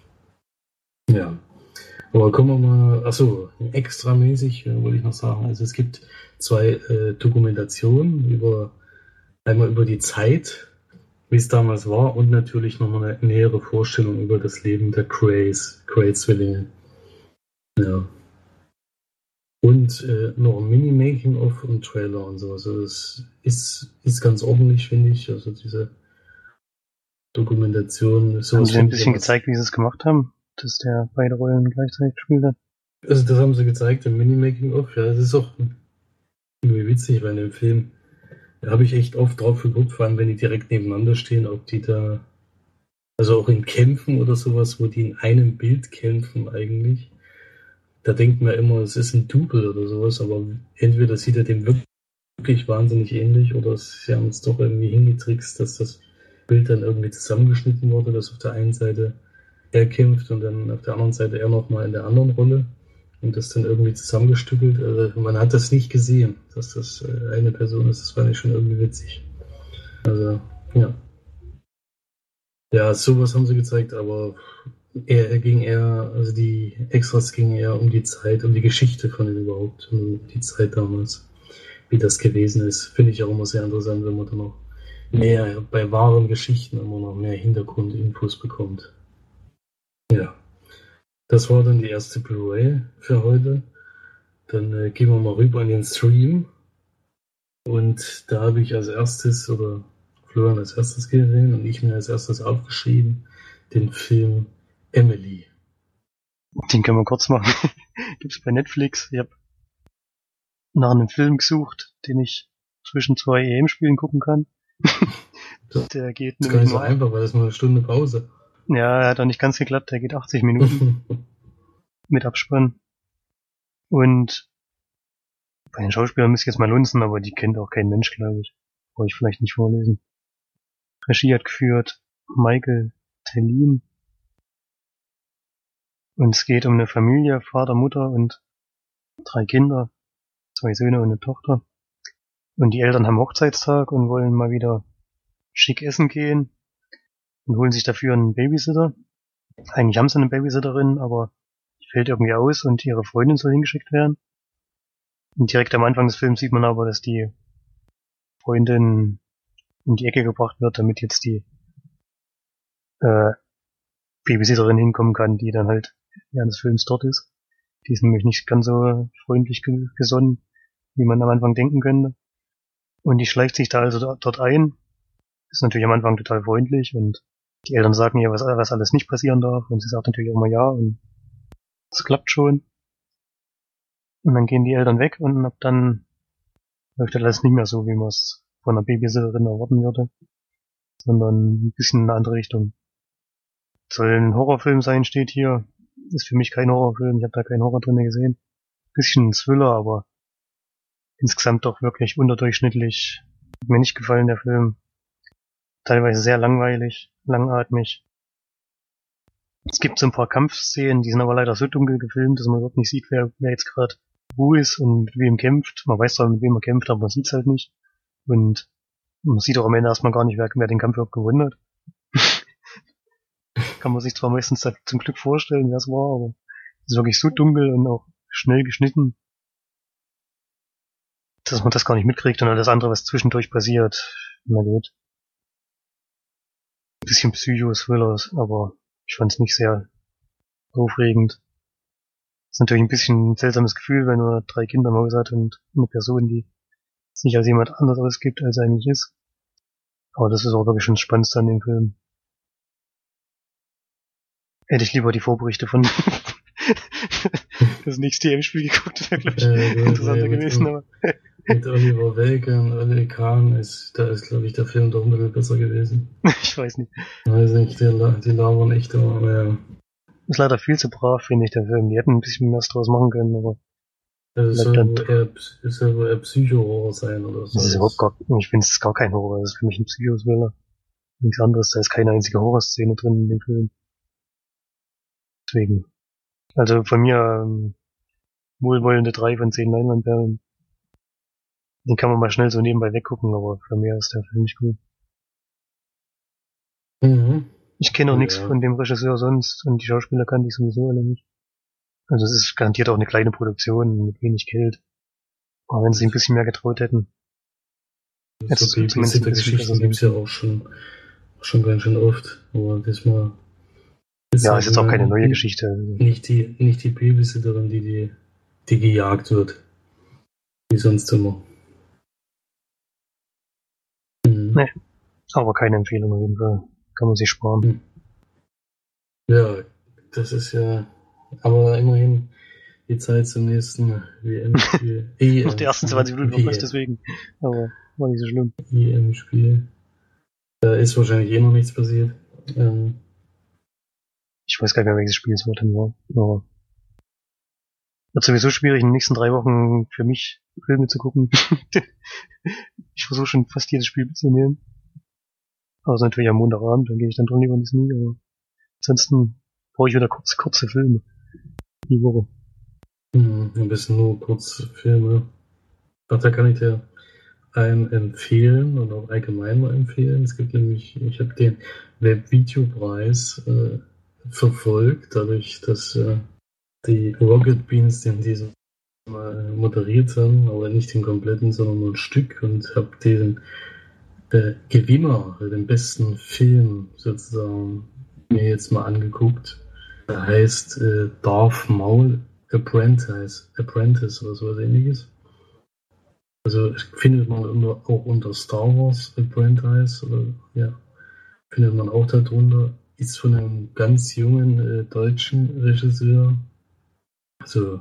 Ja. Aber kommen wir mal, achso, extramäßig äh, wollte ich noch sagen. Also es gibt zwei äh, Dokumentationen über einmal über die Zeit, wie es damals war, und natürlich nochmal eine nähere Vorstellung über das Leben der Craze, Craze-Zwillinge. Ja. Und äh, noch ein Mini-Making-of und Trailer und sowas. Also das ist, ist ganz ordentlich, finde ich. Also diese Dokumentation. Haben sie ein bisschen gezeigt, wie sie es gemacht haben? Dass der beide Rollen gleichzeitig gespielt hat? Also das haben sie gezeigt im Mini-Making-of. Ja, das ist auch irgendwie witzig, weil in dem Film da habe ich echt oft drauf geguckt, vor allem wenn die direkt nebeneinander stehen, ob die da, also auch in Kämpfen oder sowas, wo die in einem Bild kämpfen eigentlich, da denkt man immer, es ist ein Double oder sowas, aber entweder sieht er dem wirklich wahnsinnig ähnlich oder sie haben es doch irgendwie hingetrickst, dass das Bild dann irgendwie zusammengeschnitten wurde, dass auf der einen Seite er kämpft und dann auf der anderen Seite er nochmal in der anderen Rolle und das dann irgendwie zusammengestückelt. Also man hat das nicht gesehen, dass das äh, eine Person ist. Das fand ich schon irgendwie witzig. Also, ja. Ja, sowas haben sie gezeigt, aber er, ging eher, also die Extras gingen eher um die Zeit, um die Geschichte von ihm überhaupt, um die Zeit damals, wie das gewesen ist. Finde ich auch immer sehr interessant, wenn man dann noch mehr bei wahren Geschichten immer noch mehr Hintergrundinfos bekommt. Ja. Das war dann die erste Blu-ray für heute. Dann äh, gehen wir mal rüber in den Stream. Und da habe ich als erstes, oder Florian als erstes gesehen und ich mir als erstes aufgeschrieben, den Film Emily. Den können wir kurz machen. Gibt's bei Netflix. Ich habe nach einem Film gesucht, den ich zwischen zwei EM-Spielen gucken kann. der geht das ist gar nicht so einfach, weil das nur eine Stunde Pause. Ja, er hat auch nicht ganz geklappt, der geht 80 Minuten mit Abspann. Und bei den Schauspielern müsste ich jetzt mal lunzen, aber die kennt auch kein Mensch, glaube ich. Brauche ich vielleicht nicht vorlesen. Regie hat geführt Michael Tellin. Und es geht um eine Familie, Vater, Mutter und drei Kinder, zwei Söhne und eine Tochter. Und die Eltern haben Hochzeitstag und wollen mal wieder schick essen gehen und holen sich dafür einen Babysitter. Eigentlich haben sie eine Babysitterin, aber die fällt irgendwie aus und ihre Freundin soll hingeschickt werden. Und direkt am Anfang des Films sieht man aber, dass die Freundin in die Ecke gebracht wird, damit jetzt die äh, Babysitterin hinkommen kann, die dann halt während des Films dort ist. Die ist nämlich nicht ganz so freundlich gesonnen, wie man am Anfang denken könnte. Und die schleicht sich da also dort ein. Ist natürlich am Anfang total freundlich und die Eltern sagen ihr, was, was alles nicht passieren darf und sie sagt natürlich immer ja und es klappt schon. Und dann gehen die Eltern weg und ab dann läuft alles nicht mehr so, wie man es von einer Babysitterin erwarten würde, sondern ein bisschen in eine andere Richtung. Soll ein Horrorfilm sein, steht hier. Ist für mich kein Horrorfilm, ich habe da keinen Horror drin gesehen. Bisschen Thriller, aber insgesamt doch wirklich unterdurchschnittlich. Hat mir nicht gefallen, der Film teilweise sehr langweilig, langatmig. Es gibt so ein paar Kampfszenen, die sind aber leider so dunkel gefilmt, dass man überhaupt nicht sieht, wer, wer jetzt gerade wo ist und mit wem kämpft. Man weiß zwar, mit wem man kämpft, aber man sieht es halt nicht. Und man sieht auch am Ende erstmal gar nicht, wer, wer den Kampf überhaupt gewonnen hat. Kann man sich zwar meistens zum Glück vorstellen, wer es war, aber es ist wirklich so dunkel und auch schnell geschnitten, dass man das gar nicht mitkriegt und alles andere, was zwischendurch passiert, na gut bisschen Psycho-Thrillers, aber ich fand es nicht sehr aufregend. Ist natürlich ein bisschen ein seltsames Gefühl, wenn man drei Kinder im Haus hat und eine Person, die sich als jemand anders ausgibt, als er eigentlich ist. Aber das ist auch wirklich schon das Spannendste an dem Film. Hätte ich lieber die Vorberichte von das nächste EM-Spiel geguckt, wäre, glaube ich, äh, interessanter ja, gewesen. Aber mit Oliver Welke und Oliver Kahn ist, da ist, glaube ich, der Film doch ein bisschen besser gewesen. ich weiß nicht. Weiß nicht, die, die labern echt immer, aber ja. Ist leider viel zu brav, finde ich, der Film. Die hätten ein bisschen mehr draus machen können, aber. Das soll eher, das soll wohl eher Psycho-Horror sein oder so. Das ist überhaupt gar, ich finde es gar kein Horror, das ist für mich ein Psycho-Thriller. Nichts anderes, da ist keine einzige Horrorszene drin in dem Film. Deswegen. Also von mir, ähm, wohlwollende drei von zehn Leinwandperlen. Den kann man mal schnell so nebenbei weggucken, aber für mich ist der Film nicht gut. Mhm. Ich kenne auch ja, nichts von dem Regisseur sonst und die Schauspieler kannte ich sowieso alle nicht. Also es ist garantiert auch eine kleine Produktion mit wenig Geld. Aber wenn sie ein bisschen mehr getraut hätten. Jetzt so zumindest Geschichten gibt's ja auch schon, schon ganz schön oft. Aber diesmal ist ja, ist jetzt auch keine neue nicht, Geschichte. Nicht die, nicht die Babysitterin, die, die, die gejagt wird. Wie sonst immer. Nee. Aber keine Empfehlung auf jeden Fall. Kann man sich sparen. Hm. Ja, das ist ja, aber immerhin die Zeit zum nächsten WM-Spiel. Auf die ersten 20 Minuten noch nicht deswegen. Aber war nicht so schlimm. EM-Spiel. Da ist wahrscheinlich eh noch nichts passiert. Ähm, ich weiß gar nicht mehr, welches Spiel es war. Aber Wird sowieso schwierig, in den nächsten drei Wochen für mich Filme zu gucken. ich versuche schon fast jedes Spiel mitzunehmen. Also natürlich am Montagabend, dann gehe ich dann drin über Disney, aber ansonsten brauche ich wieder kurze, kurze Filme. Die Woche. Hm, ein bisschen nur kurze Filme. Ach, da kann ich dir einen empfehlen und auch allgemein mal empfehlen. Es gibt nämlich, ich habe den Webvideopreis äh, verfolgt, dadurch, dass äh, die Rocket Beans den diesem Mal moderiert haben, aber nicht den kompletten, sondern nur ein Stück und habe den äh, Gewinner, den besten Film sozusagen, mir jetzt mal angeguckt. Der heißt äh, Darth Maul Apprentice, Apprentice oder so was ähnliches. Also findet man unter, auch unter Star Wars Apprentice oder ja, findet man auch darunter. Ist von einem ganz jungen äh, deutschen Regisseur, also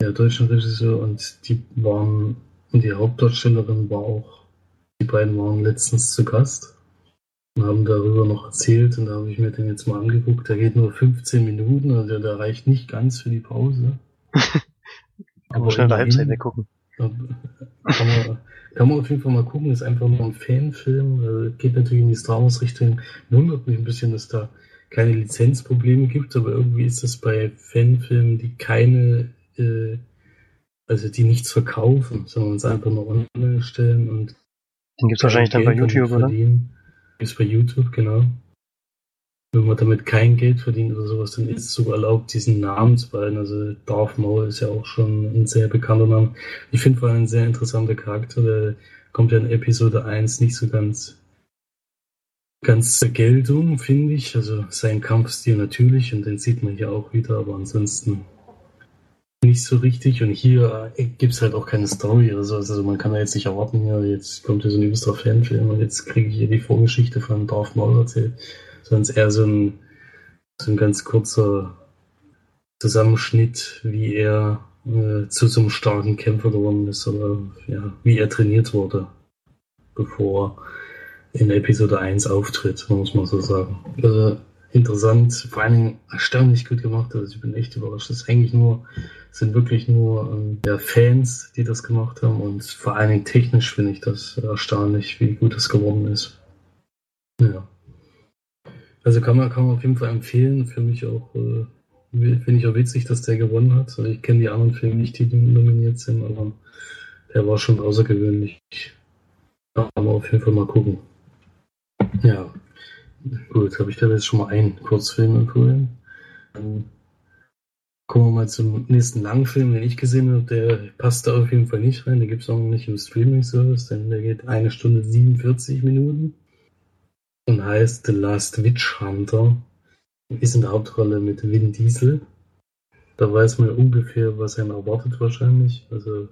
der deutschen Regisseur und die waren und die Hauptdarstellerin war auch, die beiden waren letztens zu Gast und haben darüber noch erzählt und da habe ich mir den jetzt mal angeguckt. Der geht nur 15 Minuten, also der reicht nicht ganz für die Pause. Kann man schnell in der Halbzeit weggucken. Kann man, kann man auf jeden Fall mal gucken, ist einfach nur ein Fanfilm, also geht natürlich in die Star Wars Richtung. Wundert mich ein bisschen, dass da keine Lizenzprobleme gibt, aber irgendwie ist das bei Fanfilmen, die keine, äh, also die nichts verkaufen, sondern es einfach nur online stellen und den gibt's wahrscheinlich dann bei YouTube, oder? Gibt's bei YouTube, genau wenn man damit kein Geld verdient oder sowas, dann ist es sogar erlaubt, diesen Namen zu behalten. Also Darth Maul ist ja auch schon ein sehr bekannter Name. Ich finde vor allem ein sehr interessanter Charakter, der kommt ja in Episode 1 nicht so ganz ganz zur Geltung, finde ich. Also sein Kampfstil natürlich und den sieht man hier auch wieder, aber ansonsten nicht so richtig. Und hier äh, gibt es halt auch keine Story oder so. Also man kann da jetzt nicht erwarten, ja, jetzt kommt hier so ein übelster Fanfilm und jetzt kriege ich hier die Vorgeschichte von Darth Maul erzählt sondern eher so ein, so ein ganz kurzer Zusammenschnitt, wie er äh, zu so einem starken Kämpfer geworden ist oder ja, wie er trainiert wurde, bevor in Episode 1 auftritt, muss man so sagen. Also interessant, vor allen Dingen erstaunlich gut gemacht. Also ich bin echt überrascht. Das ist eigentlich nur, sind wirklich nur ähm, ja, Fans, die das gemacht haben und vor allen Dingen technisch finde ich das erstaunlich, wie gut das geworden ist. Ja. Also kann man, kann man auf jeden Fall empfehlen. Für mich auch, äh, finde ich auch witzig, dass der gewonnen hat. Also ich kenne die anderen Filme nicht, die nominiert sind, aber der war schon außergewöhnlich. Kann man auf jeden Fall mal gucken. Ja, gut, habe ich da jetzt schon mal einen Kurzfilm empfohlen. Dann kommen wir mal zum nächsten Langfilm, den ich gesehen habe. Der passt da auf jeden Fall nicht rein. Der gibt es auch noch nicht im Streaming-Service, denn der geht eine Stunde 47 Minuten und heißt The Last Witch Hunter. Ist in der Hauptrolle mit Vin Diesel. Da weiß man ungefähr, was einen erwartet wahrscheinlich. Also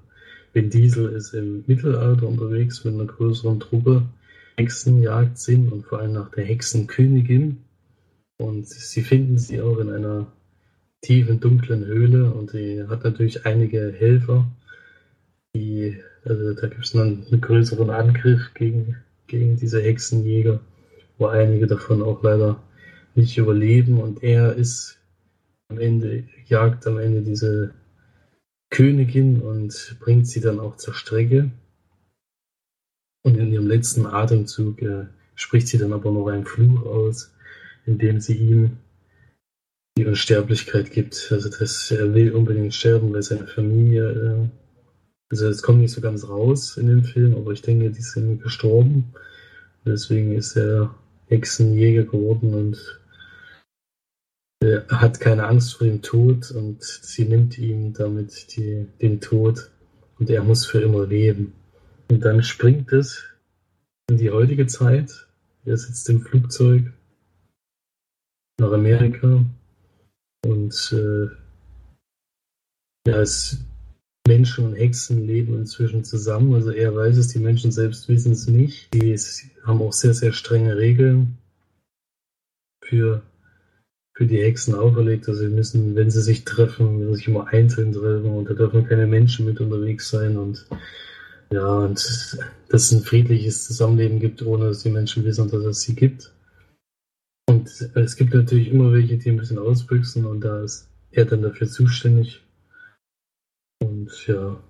Vin Diesel ist im Mittelalter unterwegs mit einer größeren Truppe. Hexenjagd sind und vor allem nach der Hexenkönigin. Und sie finden sie auch in einer tiefen, dunklen Höhle und sie hat natürlich einige Helfer. Die, also da gibt es dann einen größeren Angriff gegen, gegen diese Hexenjäger wo einige davon auch leider nicht überleben und er ist am Ende, jagt am Ende diese Königin und bringt sie dann auch zur Strecke. Und in ihrem letzten Atemzug äh, spricht sie dann aber noch einen Fluch aus, indem sie ihm die Unsterblichkeit gibt. Also dass er will unbedingt sterben, weil seine Familie, äh, also es kommt nicht so ganz raus in dem Film, aber ich denke, die sind gestorben. Deswegen ist er Hexenjäger geworden und er hat keine Angst vor dem Tod und sie nimmt ihm damit die, den Tod und er muss für immer leben. Und dann springt es in die heutige Zeit. Er sitzt im Flugzeug nach Amerika und äh, ja, es Menschen und Hexen leben inzwischen zusammen. Also er weiß es, die Menschen selbst wissen es nicht. Die haben auch sehr, sehr strenge Regeln für, für die Hexen auferlegt. Also sie müssen, wenn sie sich treffen, müssen sich immer einzeln treffen und da dürfen keine Menschen mit unterwegs sein und ja, und dass es ein friedliches Zusammenleben gibt, ohne dass die Menschen wissen, dass es sie gibt. Und es gibt natürlich immer welche, die ein bisschen ausbüchsen und da ist er dann dafür zuständig Und ja,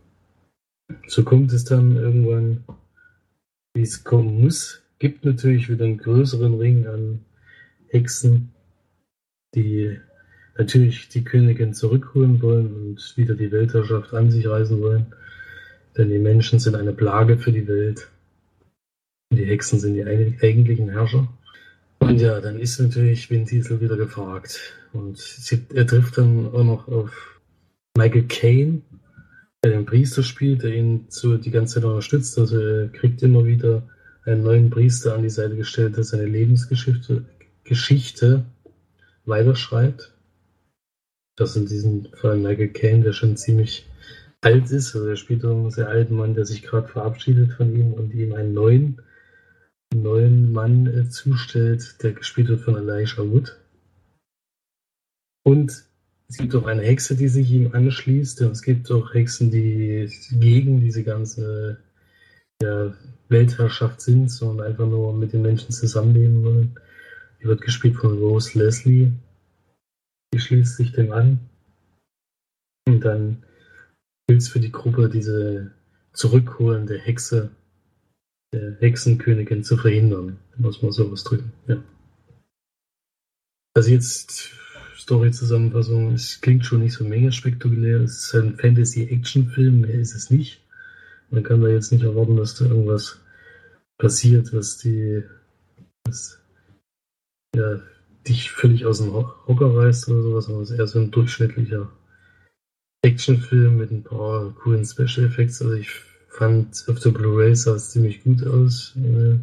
so kommt es dann irgendwann, wie es kommen muss. Gibt natürlich wieder einen größeren Ring an Hexen, die natürlich die Königin zurückholen wollen und wieder die Weltherrschaft an sich reißen wollen. Denn die Menschen sind eine Plage für die Welt. Und die Hexen sind die eigentlichen Herrscher. Und ja, dann ist natürlich Vin Diesel wieder gefragt. Und sie, er trifft dann auch noch auf Michael Caine, den Priester spielt, der ihn so die ganze Zeit unterstützt. Also er kriegt immer wieder einen neuen Priester an die Seite gestellt, der seine Lebensgeschichte Geschichte weiterschreibt. Das in diesem Fall Michael Caine, der schon ziemlich alt ist. Also er spielt einen sehr alten Mann, der sich gerade verabschiedet von ihm und ihm einen neuen neuen Mann äh, zustellt, der gespielt wird von Elijah Wood. Und es gibt auch eine Hexe, die sich ihm anschließt. Und es gibt auch Hexen, die gegen diese ganze ja, Weltherrschaft sind, sondern einfach nur mit den Menschen zusammenleben wollen. Die wird gespielt von Rose Leslie. Die schließt sich dem an. Und dann gilt es für die Gruppe, diese zurückholende Hexe der Hexenkönigin zu verhindern, muss man so ausdrücken. Ja. Also jetzt Story-Zusammenfassung, es klingt schon nicht so mega spektakulär. Es ist ein Fantasy-Action-Film, mehr ist es nicht. Man kann da jetzt nicht erwarten, dass da irgendwas passiert, was die was, ja, dich völlig aus dem Hocker reißt oder sowas, aber es ist eher so ein durchschnittlicher Actionfilm mit ein paar coolen Special Effects. Also ich fand auf der Blu-ray sah es ziemlich gut aus. Äh,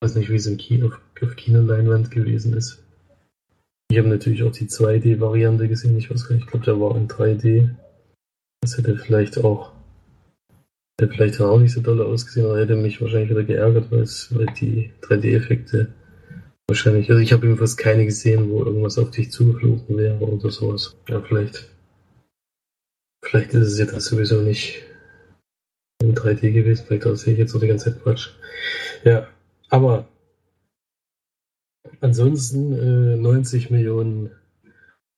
weiß nicht, wie es im Kino, auf, auf Kinoleinwand gewesen ist. Ich habe natürlich auch die 2D-Variante gesehen. Ich weiß gar nicht, ich glaube, der war in 3D. Das hätte vielleicht auch, hätte vielleicht auch nicht so doll ausgesehen, aber hätte mich wahrscheinlich wieder geärgert, weil, die 3D-Effekte wahrscheinlich, also ich habe jedenfalls keine gesehen, wo irgendwas auf dich zugeflogen wäre oder sowas. Ja, vielleicht, vielleicht ist es ja das sowieso nicht in 3D gewesen. Vielleicht sehe ich jetzt so die ganze Zeit Quatsch. Ja, aber ansonsten äh, 90 Millionen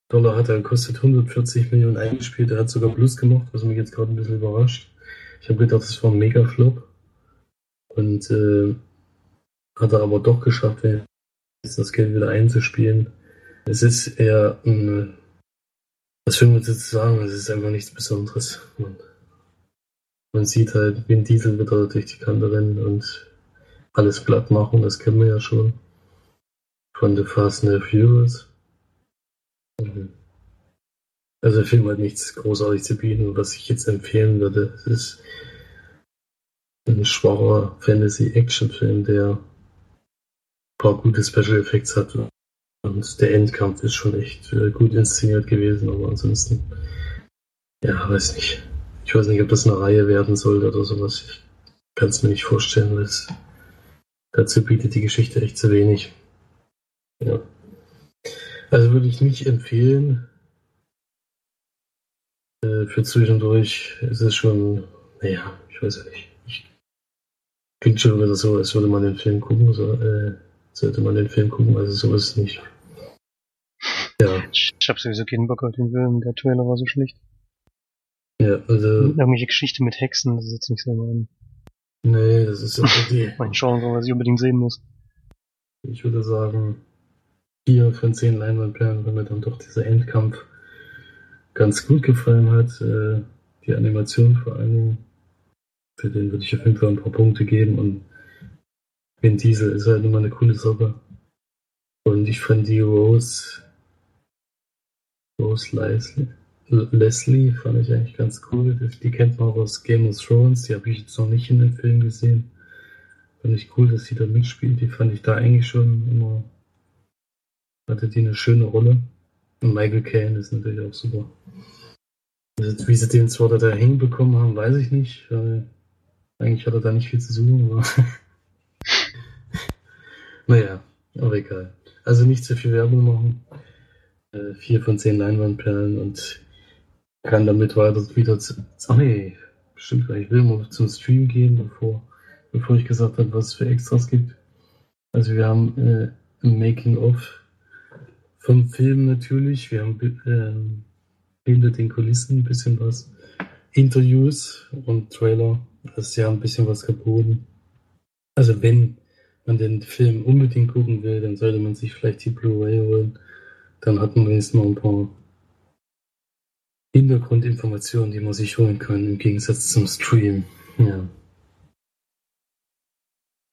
Dollar hat er gekostet, 140 Millionen eingespielt. Er hat sogar Plus gemacht, was mich jetzt gerade ein bisschen überrascht. Ich habe gedacht, das war ein Mega-Flop. Und äh, hat er aber doch geschafft, das Geld wieder einzuspielen. Es ist eher ein, was will man jetzt sagen, es ist einfach nichts Besonderes. Man man sieht halt Vin Diesel wieder durch die Kante rennen und alles platt machen, das kennen wir ja schon. Von The Fast and the Furious. Mhm. Also der Film hat nichts großartig zu bieten, was ich jetzt empfehlen würde. Ist ein schwacher Fantasy-Action-Film, der ein paar gute Special Effects hat. Und der Endkampf ist schon echt äh, gut inszeniert gewesen, aber ansonsten, ja, weiß nicht. Ich weiß nicht, ob das eine Reihe werden sollte oder sowas. Ich kann es mir nicht vorstellen, weil es, dazu bietet die Geschichte echt zu wenig. Ja. Also würde ich nicht empfehlen. Äh, für zwischendurch ist es schon, naja, ich weiß ja nicht. Ich, klingt schon wieder so, als würde man den Film gucken, so, äh, sollte man den Film gucken, also sowas nicht. Ja. Ich habe sowieso keinen Bock auf den Film, der Trailer war so schlecht. Ja, also. Irgendwelche Geschichte mit Hexen, das ist jetzt nicht so mein. Nee, das ist ja die. mein Genre, was ich unbedingt sehen muss. Ich würde sagen, vier von zehn Leinwandperlen, weil mir dann doch dieser Endkampf ganz gut gefallen hat. Äh, die Animation vor allen Dingen. Für den würde ich auf jeden Fall ein paar Punkte geben und Vin Diesel ist halt immer eine coole Sache. Und ich fand die Rose, Rose Leslie, Leslie fand ich eigentlich ganz cool. Die kennt man auch aus Game of Thrones. Die habe ich jetzt noch nicht in den Film gesehen. Fand ich cool, dass sie da mitspielt. Die fand ich da eigentlich schon immer. Hatte die eine schöne Rolle. Und Michael Caine ist natürlich auch super. Wie sie den zwar da hinbekommen haben, weiß ich nicht. Eigentlich hat er da nicht viel zu suchen. Aber naja, aber egal. Also nicht zu viel Werbung machen. Äh, vier von zehn Leinwandperlen und kann damit weiter wieder zu. Ach nee, bestimmt gar nicht. Ich will mal zum Stream gehen, bevor, bevor ich gesagt habe, was es für Extras gibt. Also wir haben äh, ein Making-of vom Film natürlich. Wir haben äh, hinter den Kulissen ein bisschen was. Interviews und Trailer. Das ist ja ein bisschen was geboten. Also wenn man den Film unbedingt gucken will, dann sollte man sich vielleicht die Blu-ray holen. Dann hat man jetzt noch ein paar Hintergrundinformationen, die man sich holen kann, im Gegensatz zum Stream. Ja.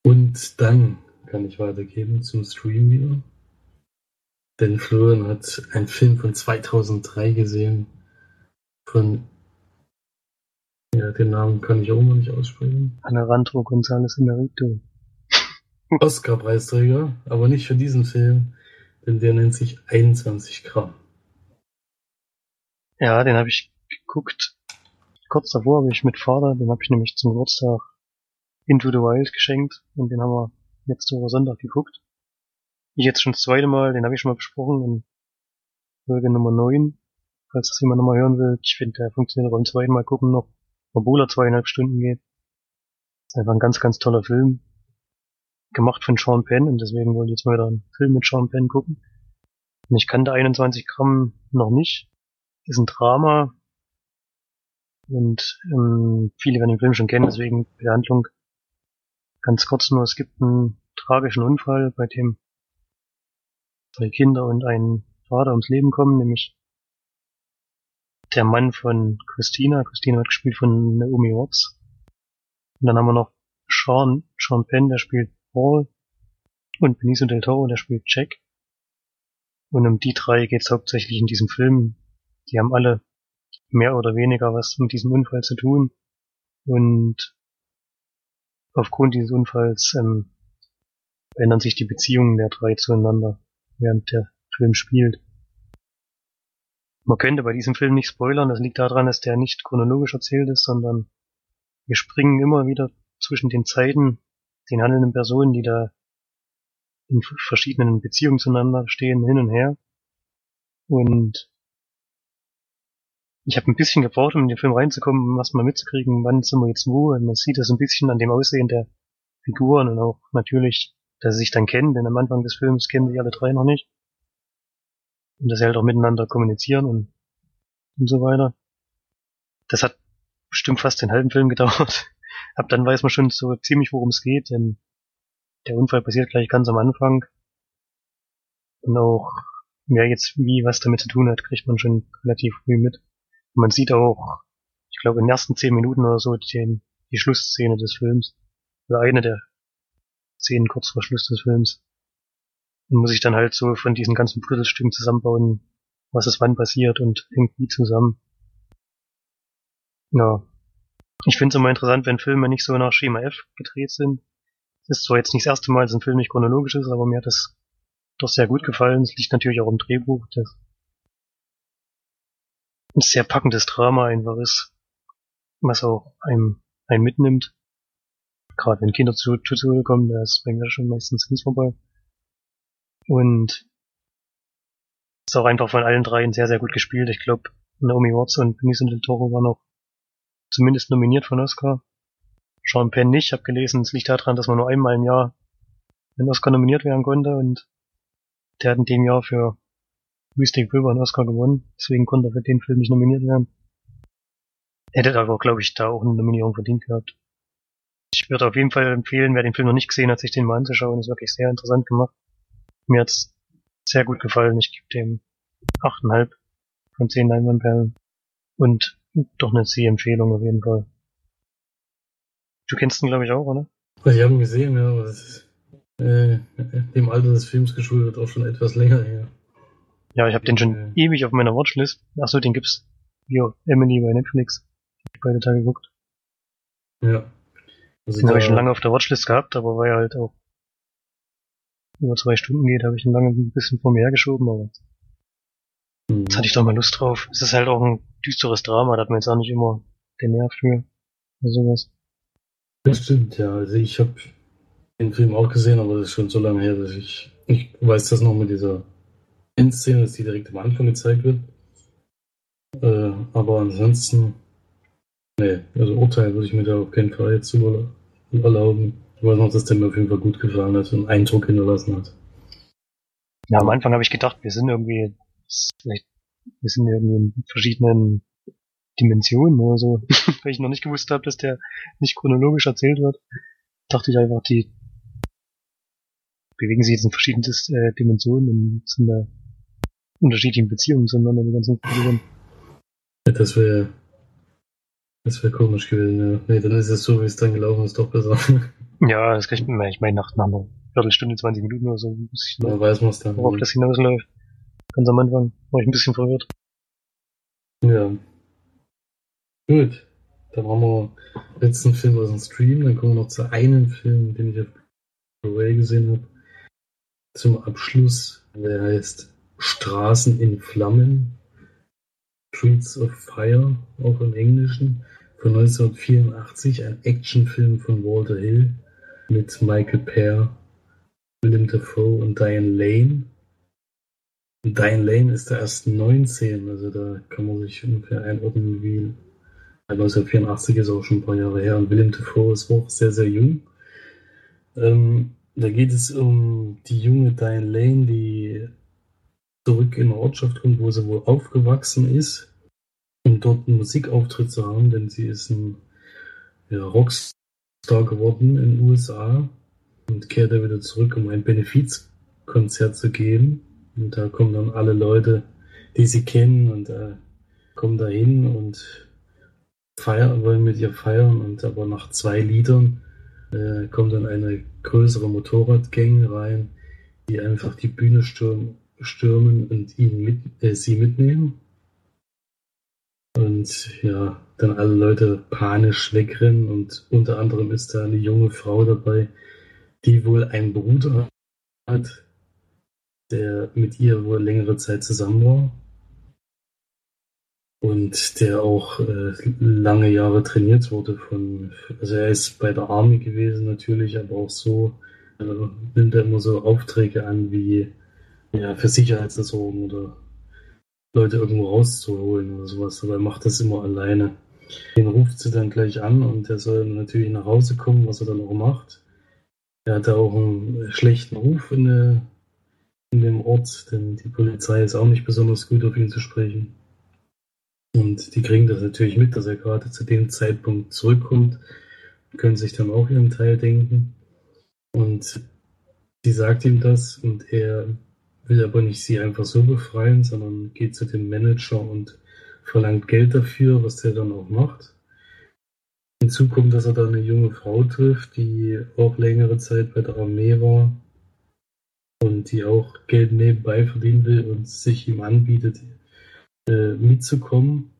Und dann kann ich weitergeben zum Stream wieder. Denn Florian hat einen Film von 2003 gesehen. Von. Ja, den Namen kann ich auch noch nicht aussprechen. Alejandro González Iñárritu. Oscar-Preisträger, aber nicht für diesen Film, denn der nennt sich 21 Gramm. Ja, den habe ich geguckt. Kurz davor habe ich mit Vater, den habe ich nämlich zum Geburtstag Into the Wild geschenkt und den haben wir letzte Woche Sonntag geguckt. Ich jetzt schon das zweite Mal, den habe ich schon mal besprochen in Folge Nummer 9. Falls das jemand nochmal hören will, ich finde, der funktioniert beim zweiten Mal gucken noch, obwohl er zweieinhalb Stunden geht. Ist einfach ein ganz, ganz toller Film. Gemacht von Sean Penn und deswegen wollte ich jetzt mal wieder einen Film mit Sean Penn gucken. Und ich kannte 21 Gramm noch nicht. Ist ein Drama. Und ähm, viele werden den Film schon kennen, deswegen Behandlung ganz kurz nur, es gibt einen tragischen Unfall, bei dem zwei Kinder und ein Vater ums Leben kommen, nämlich der Mann von Christina. Christina wird gespielt von Naomi Watts. Und dann haben wir noch Sean, Sean Penn, der spielt Paul. Und Benicio del Toro, der spielt Jack. Und um die drei geht es hauptsächlich in diesem Film. Die haben alle mehr oder weniger was mit diesem Unfall zu tun. Und aufgrund dieses Unfalls ähm, ändern sich die Beziehungen der drei zueinander, während der Film spielt. Man könnte bei diesem Film nicht spoilern, das liegt daran, dass der nicht chronologisch erzählt ist, sondern wir springen immer wieder zwischen den Zeiten, den handelnden Personen, die da in verschiedenen Beziehungen zueinander stehen, hin und her. Und ich habe ein bisschen gebraucht, um in den Film reinzukommen, um was mal mitzukriegen, wann sind wir jetzt wo. Und man sieht das ein bisschen an dem Aussehen der Figuren und auch natürlich, dass sie sich dann kennen, denn am Anfang des Films kennen sie alle drei noch nicht. Und dass sie halt auch miteinander kommunizieren und, und so weiter. Das hat bestimmt fast den halben Film gedauert. Ab dann weiß man schon so ziemlich, worum es geht, denn der Unfall passiert gleich ganz am Anfang. Und auch, wer jetzt wie was damit zu tun hat, kriegt man schon relativ früh mit. Und man sieht auch, ich glaube, in den ersten zehn Minuten oder so die, die Schlussszene des Films. Oder eine der Szenen kurz vor Schluss des Films. Und muss ich dann halt so von diesen ganzen Puzzlestücken zusammenbauen, was ist wann passiert und hängt wie zusammen. Ja. Ich finde es immer interessant, wenn Filme nicht so nach Schema F gedreht sind. Es ist zwar jetzt nicht das erste Mal, dass ein Film nicht chronologisch ist, aber mir hat das doch sehr gut gefallen. Es liegt natürlich auch im Drehbuch. Das ein sehr packendes Drama einfach ist, was auch einem, einen mitnimmt. Gerade wenn Kinder zu Tode kommen, da ist bei mir schon meistens ganz vorbei. Und ist auch einfach von allen dreien sehr, sehr gut gespielt. Ich glaube, Naomi Watts und Benicio del Toro waren auch zumindest nominiert von Oscar. Sean Penn nicht. Ich habe gelesen, es liegt daran, dass man nur einmal im Jahr einen Oscar nominiert werden konnte und der hat in dem Jahr für Mystic River einen Oscar gewonnen, deswegen konnte er für den Film nicht nominiert werden. Hätte aber, glaube ich, da auch eine Nominierung verdient gehabt. Ich würde auf jeden Fall empfehlen, wer den Film noch nicht gesehen hat, sich den mal anzuschauen. Ist wirklich sehr interessant gemacht. Mir hat's sehr gut gefallen. Ich gebe dem 8,5 von 10 Leinwandperlen. Und doch eine Sehempfehlung auf jeden Fall. Du kennst ihn, glaube ich, auch, oder? Ich habe ihn gesehen, ja, aber das ist äh, dem Alter des Films geschuldet auch schon etwas länger her. Ja, ich habe den schon äh. ewig auf meiner Watchlist. Achso, den gibt's hier, Emily bei Netflix. Hab ich beide Tage geguckt. Ja. Also den habe ich schon lange auf der Watchlist gehabt, aber weil er halt auch über zwei Stunden geht, habe ich ihn lange ein bisschen vor mir hergeschoben, aber mhm. jetzt hatte ich doch mal Lust drauf. Es ist halt auch ein düsteres Drama, da hat man jetzt auch nicht immer den Nerv für oder sowas. Das stimmt, ja. Also ich habe den Film auch gesehen, aber das ist schon so lange her, dass ich, ich weiß das noch mit dieser Endszene, dass die direkt am Anfang gezeigt wird. Äh, aber ansonsten, nee, also Urteil würde ich mir da auf keinen Fall jetzt zu erlauben. Ich weiß noch, dass der mir auf jeden Fall gut gefallen hat und Eindruck hinterlassen hat. Ja, am Anfang habe ich gedacht, wir sind irgendwie, wir sind irgendwie in verschiedenen Dimensionen oder so, weil ich noch nicht gewusst habe, dass der nicht chronologisch erzählt wird. Dachte ich einfach, die bewegen sich jetzt in verschiedenen äh, Dimensionen und sind da unterschiedlichen Beziehungen zueinander, die ganzen Figuren. Das wäre das wäre komisch gewesen, ja. Nee, dann ist es so, wie es dann gelaufen ist, doch besser. Ja, das kann ich, ich meine, nach einer Viertelstunde, 20 Minuten oder so, muss ich da weiß man es dann. Worauf das hinausläuft. Ganz am Anfang war ich ein bisschen verwirrt. Ja. Gut. Dann haben wir letzten Film aus dem Stream. Dann kommen wir noch zu einem Film, den ich auf Blu-ray gesehen habe. Zum Abschluss. Der heißt Straßen in Flammen. Streets of Fire, auch im Englischen. Von 1984. Ein Actionfilm von Walter Hill mit Michael Pear, Willem Dafoe und Diane Lane. Diane Lane ist da erst 19, also da kann man sich ungefähr einordnen, wie 1984 ist auch schon ein paar Jahre her und Willem Dafoe ist auch sehr, sehr jung. Ähm, da geht es um die junge Diane Lane, die zurück in eine Ortschaft kommt, wo sie wohl aufgewachsen ist, dort einen Musikauftritt zu haben, denn sie ist ein ja, Rockstar geworden in den USA und kehrt er wieder zurück, um ein Benefizkonzert zu geben. Und da kommen dann alle Leute, die sie kennen und äh, kommen da hin und feiern, wollen mit ihr feiern. Und aber nach zwei Liedern äh, kommt dann eine größere Motorradgang rein, die einfach die Bühne stürmen, stürmen und ihn mit, äh, sie mitnehmen. Und ja, dann alle Leute panisch wegrennen und unter anderem ist da eine junge Frau dabei, die wohl einen Bruder hat, der mit ihr wohl längere Zeit zusammen war. Und der auch äh, lange Jahre trainiert wurde von, also er ist bei der Army gewesen natürlich, aber auch so äh, nimmt er immer so Aufträge an wie ja, für Sicherheitsversorgung oder Leute irgendwo rauszuholen oder sowas, aber er macht das immer alleine. Den ruft sie dann gleich an und er soll natürlich nach Hause kommen, was er dann auch macht. Er hatte auch einen schlechten Ruf in, der, in dem Ort, denn die Polizei ist auch nicht besonders gut auf ihn zu sprechen. Und die kriegen das natürlich mit, dass er gerade zu dem Zeitpunkt zurückkommt, können sich dann auch ihren Teil denken. Und sie sagt ihm das und er will aber nicht sie einfach so befreien, sondern geht zu dem Manager und verlangt Geld dafür, was der dann auch macht. Hinzu kommt, dass er da eine junge Frau trifft, die auch längere Zeit bei der Armee war und die auch Geld nebenbei verdienen will und sich ihm anbietet, äh, mitzukommen.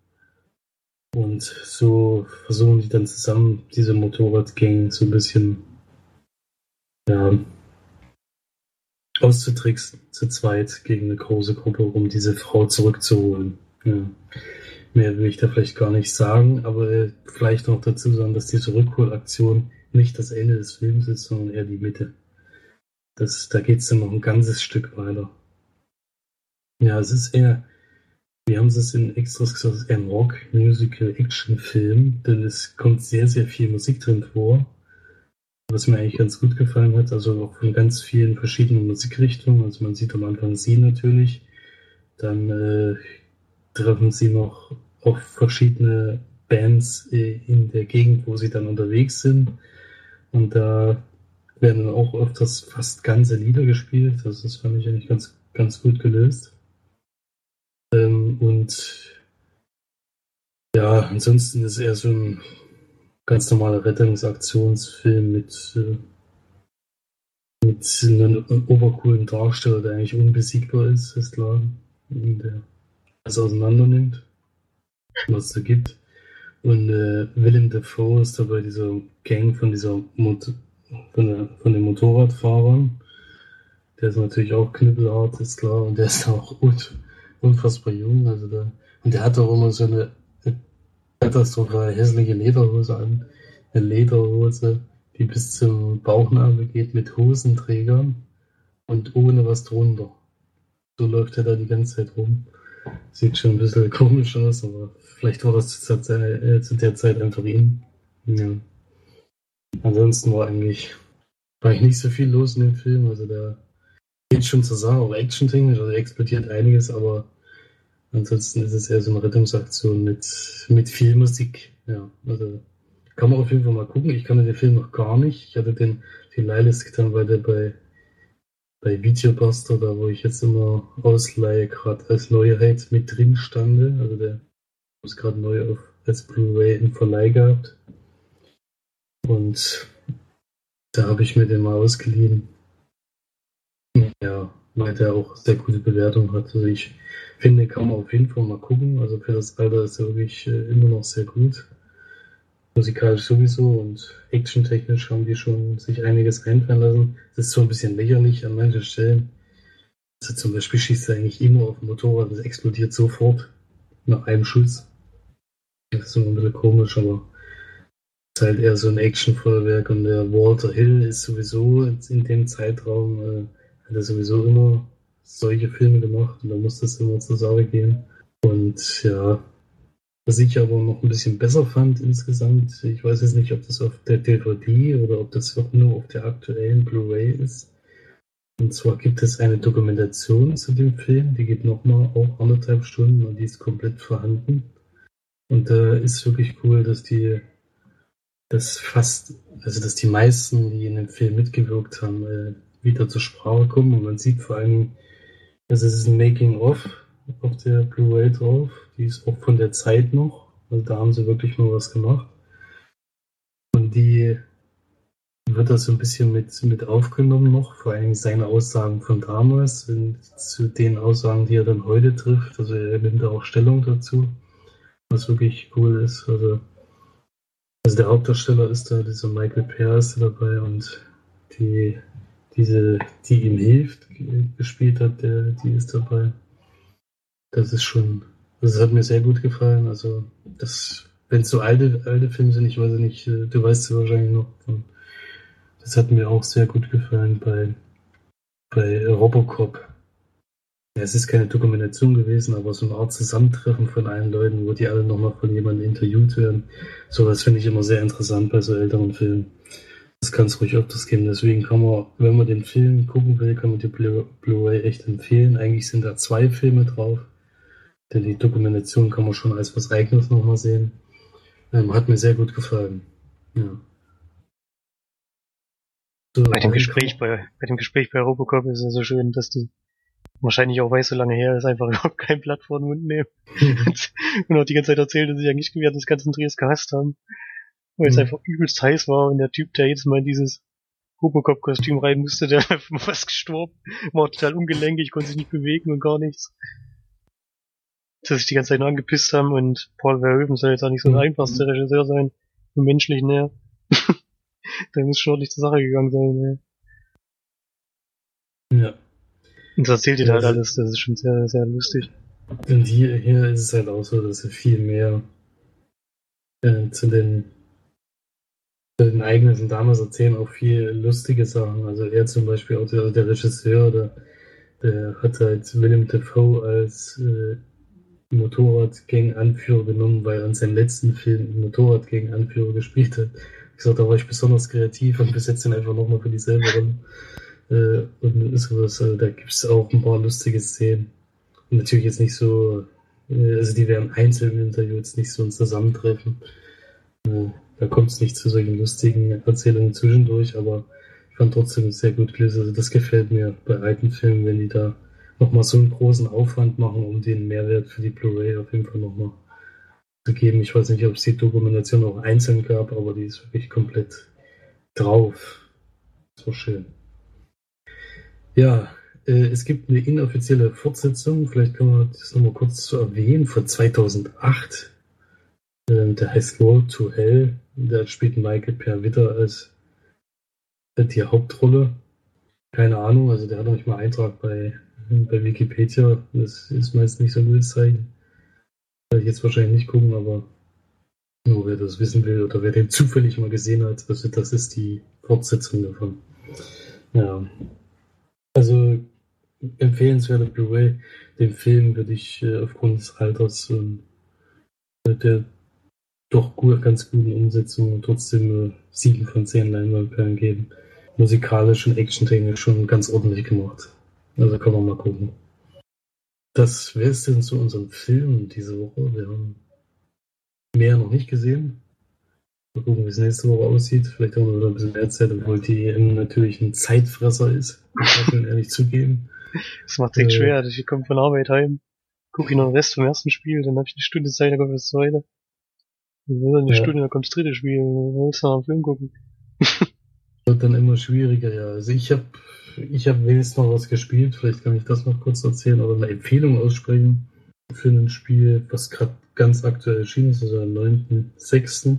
Und so versuchen die dann zusammen diese Motorradgang so ein bisschen ja, auszutricksen, zu zweit gegen eine große Gruppe, um diese Frau zurückzuholen. Ja. Mehr will ich da vielleicht gar nicht sagen, aber vielleicht noch dazu sagen, dass diese Rückholaktion nicht das Ende des Films ist, sondern eher die Mitte. Das, da geht es dann noch ein ganzes Stück weiter. Ja, es ist eher, wir haben es in Extras gesagt, ein Rock-Musical-Action-Film, denn es kommt sehr, sehr viel Musik drin vor. Was mir eigentlich ganz gut gefallen hat, also auch von ganz vielen verschiedenen Musikrichtungen. Also man sieht am Anfang sie natürlich, dann äh, treffen sie noch auf verschiedene Bands äh, in der Gegend, wo sie dann unterwegs sind. Und da werden dann auch öfters fast ganze Lieder gespielt. Also das fand ich eigentlich ganz, ganz gut gelöst. Ähm, und ja, ansonsten ist er so ein ganz normaler Rettungsaktionsfilm mit, äh, mit einem obercoolen Darsteller, der eigentlich unbesiegbar ist, ist klar. Der das auseinander nimmt was es da gibt. Und äh, Willem Dafoe ist dabei dieser Gang von dieser Mot von, der, von den Motorradfahrern. Der ist natürlich auch knüppelhart, ist klar, und der ist auch un unfassbar jung. Also da, und der hat auch immer so eine katastrophal hässliche Lederhose an. Eine Lederhose, die bis zum Bauchnabel geht mit Hosenträgern und ohne was drunter. So läuft er da die ganze Zeit rum. Sieht schon ein bisschen komisch aus, aber vielleicht war das zu der Zeit, äh, Zeit einfach ihn. Ja. Ansonsten war eigentlich, war eigentlich nicht so viel los in dem Film. Also da geht schon zur Sache, auch action-technisch, also explodiert einiges, aber Ansonsten ist es eher so eine Rettungsaktion mit, mit viel Musik. Ja, also kann man auf jeden Fall mal gucken. Ich kannte den Film noch gar nicht. Ich hatte den, den Leihlist getan, weil der bei, bei Videobuster, da wo ich jetzt immer ausleihe, gerade als Neuheit mit drin stande. Also der ist gerade neu auf, als Blu-ray im Verleih gehabt. Und da habe ich mir den mal ausgeliehen. Ja, weil der auch sehr gute Bewertung hat. Also ich finde, kann man auf jeden Fall mal gucken. Also für das Alter ist er wirklich äh, immer noch sehr gut. Musikalisch sowieso und actiontechnisch haben die schon sich einiges einfallen lassen. Das ist so ein bisschen lächerlich an manchen Stellen. Also zum Beispiel schießt er eigentlich immer auf dem Motorrad, das explodiert sofort nach einem Schuss. Das ist immer ein bisschen komisch, aber es ist halt eher so ein Actionfeuerwerk und der Walter Hill ist sowieso in dem Zeitraum, äh, hat er sowieso immer solche Filme gemacht und da muss das immer zur Sache gehen. Und ja, was ich aber noch ein bisschen besser fand insgesamt, ich weiß jetzt nicht, ob das auf der DVD oder ob das auch nur auf der aktuellen Blu-ray ist. Und zwar gibt es eine Dokumentation zu dem Film, die geht nochmal auch anderthalb Stunden und die ist komplett vorhanden. Und da äh, ist wirklich cool, dass die, dass fast, also dass die meisten, die in dem Film mitgewirkt haben, äh, wieder zur Sprache kommen. Und man sieht vor allem, es ist ein Making-of auf der Blu-ray drauf. Die ist auch von der Zeit noch. Also da haben sie wirklich nur was gemacht. Und die wird da so ein bisschen mit, mit aufgenommen noch, vor allem seine Aussagen von damals und zu den Aussagen, die er dann heute trifft. Also er nimmt da auch Stellung dazu, was wirklich cool ist. Also, also der Hauptdarsteller ist da, dieser Michael Pear ist dabei und die, diese, die ihm hilft, gespielt hat, der, die ist dabei. Das ist schon, das hat mir sehr gut gefallen. Also, das, wenn es so alte, alte Filme sind, ich weiß nicht, äh, du weißt es wahrscheinlich noch. Das hat mir auch sehr gut gefallen bei, bei Robocop. Ja, es ist keine Dokumentation gewesen, aber so eine Art Zusammentreffen von allen Leuten, wo die alle nochmal von jemandem interviewt werden. Sowas finde ich immer sehr interessant bei so älteren Filmen. Das kann es ruhig öfters geben. Deswegen kann man, wenn man den Film gucken will, kann man die Blu-ray echt empfehlen. Eigentlich sind da zwei Filme drauf. Denn die Dokumentation kann man schon als was Eigenes nochmal sehen. Ähm, hat mir sehr gut gefallen. Ja. So, bei dem Gespräch bei, bei dem Gespräch bei Robocop ist es so schön, dass die wahrscheinlich auch weiß, so lange her ist, einfach überhaupt kein Blatt vor den Mund nehmen. und auch die ganze Zeit erzählt, dass sie eigentlich während des ganzen Drehs gehasst haben. Weil es mhm. einfach übelst heiß war und der Typ, der jedes Mal in dieses Robocop-Kostüm rein musste, der einfach fast gestorben, war total ungelenkig, konnte sich nicht bewegen und gar nichts dass sich die ganze Zeit nur angepisst haben und Paul Verhoeven soll jetzt auch nicht so der mhm. einfachste Regisseur sein, im menschlichen, ne? da muss schon ordentlich zur Sache gegangen sein, ne? Ja. Und das erzählt ihr ja, halt alles, das ist schon sehr, sehr lustig. Und hier, hier ist es halt auch so, dass er viel mehr äh, zu den den eigenen damals erzählen auch viel lustige Sachen. Also er zum Beispiel, auch der, der Regisseur, der, der hat halt William Dafoe als äh, Motorradgang-Anführer genommen, weil er an seinem letzten Film Motorradgang-Anführer gespielt hat. Ich gesagt, da war ich besonders kreativ und besetze ihn einfach nochmal für dieselbe Rolle. Äh, und sowas, also da gibt es auch ein paar lustige Szenen. Und natürlich jetzt nicht so, äh, also die werden einzeln im Interview, jetzt nicht so ein Zusammentreffen. Äh, da kommt es nicht zu solchen lustigen Erzählungen zwischendurch, aber ich fand trotzdem sehr gut gelöst. Also das gefällt mir bei alten Filmen, wenn die da nochmal so einen großen Aufwand machen, um den Mehrwert für die Blu-ray auf jeden Fall nochmal zu geben. Ich weiß nicht, ob es die Dokumentation auch einzeln gab, aber die ist wirklich komplett drauf. So schön. Ja, äh, es gibt eine inoffizielle Fortsetzung, vielleicht können wir das nochmal kurz zu erwähnen, von 2008. Äh, der heißt Road to Hell. Da spielt Michael Per Witter als die Hauptrolle. Keine Ahnung, also der hat noch nicht mal Eintrag bei bei Wikipedia. Das ist meist nicht so ein gutes Zeichen. Werde ich jetzt wahrscheinlich nicht gucken, aber nur wer das wissen will oder wer den zufällig mal gesehen hat, also das ist die Fortsetzung davon. Ja. Also empfehlenswerte Blu-ray. Den Film würde ich äh, aufgrund des Alters und äh, der doch gut, ganz guten Umsetzung trotzdem äh, 7 von 10 Leinwandperlen geben. Musikalisch und actiontechnisch schon ganz ordentlich gemacht. Also kann man mal gucken. Das wäre es denn zu unserem Film diese Woche. Wir haben mehr noch nicht gesehen. Mal gucken, wie es nächste Woche aussieht. Vielleicht auch noch ein bisschen mehr Zeit, obwohl die natürlich ein Zeitfresser ist. Muss man ehrlich zugeben. Das macht echt äh, schwer. Ich komme von Arbeit heim, gucke ich noch den Rest vom ersten Spiel, dann habe ich eine Stunde Zeit, dann kommt das zweite. Dann wird eine ja. Stunde, dann kommt das dritte Spiel, dann muss noch einen Film gucken. wird dann immer schwieriger, ja. Also ich habe ich hab wenigstens noch was gespielt, vielleicht kann ich das noch kurz erzählen oder eine Empfehlung aussprechen für ein Spiel, was gerade ganz aktuell erschienen ist, also am 9.6.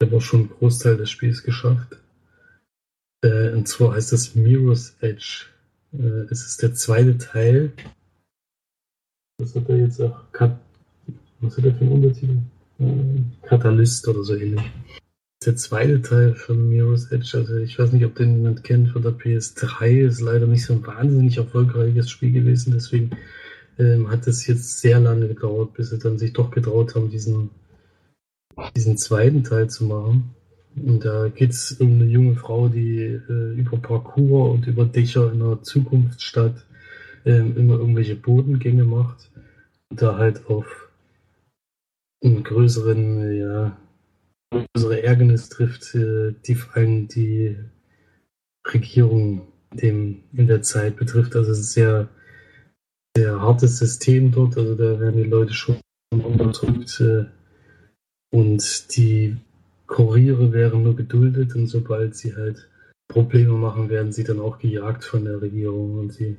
Ich habe auch schon einen Großteil des Spiels geschafft. Äh, und zwar heißt das Mirror's Edge. Äh, es ist der zweite Teil. Was hat er jetzt auch? Kat was hat er für einen Untertitel? Äh, Katalyst oder so ähnlich. Der zweite Teil von Mirror's Edge, also ich weiß nicht, ob den jemand kennt von der PS3, ist leider nicht so ein wahnsinnig erfolgreiches Spiel gewesen, deswegen ähm, hat es jetzt sehr lange gedauert, bis sie dann sich doch getraut haben, diesen, diesen zweiten Teil zu machen. Und da geht es um eine junge Frau, die äh, über Parcours und über Dächer in einer Zukunftsstadt äh, immer irgendwelche Bodengänge macht und da halt auf einen größeren, ja, größere Ärgernis trifft, äh, die vor allem die Regierung dem in der Zeit betrifft. Also es ist sehr, sehr hartes System dort. Also da werden die Leute schon unterdrückt äh, und die Kuriere wären nur geduldet und sobald sie halt Probleme machen, werden sie dann auch gejagt von der Regierung und sie,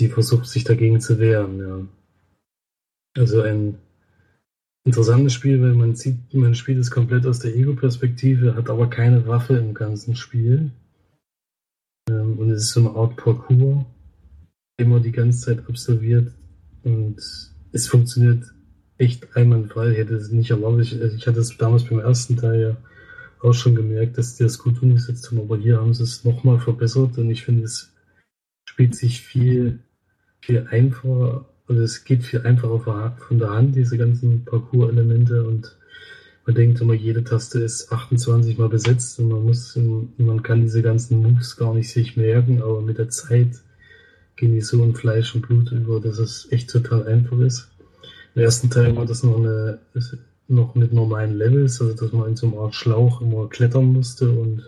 sie versucht sich dagegen zu wehren, ja. Also ein interessantes Spiel, weil man sieht, man spielt es komplett aus der Ego-Perspektive, hat aber keine Waffe im ganzen Spiel. Ähm, und es ist so eine Art Parcours, den man die ganze Zeit absolviert und es funktioniert echt einwandfrei. Ich hätte es nicht erwartet. Ich, also ich hatte es damals beim ersten Teil ja auch schon gemerkt, dass die das gut umgesetzt haben, aber hier haben sie es nochmal verbessert und ich finde, es spielt sich viel, viel einfacher, also es geht viel einfacher von der Hand, diese ganzen Parcours-Elemente und man denkt immer, jede Taste ist 28 mal besetzt. Und man muss, man kann diese ganzen Moves gar nicht sich merken, aber mit der Zeit gehen die so in Fleisch und Blut über, dass es echt total einfach ist. Im ersten Teil war das noch eine noch mit normalen Levels, also dass man in so einer Art Schlauch immer klettern musste und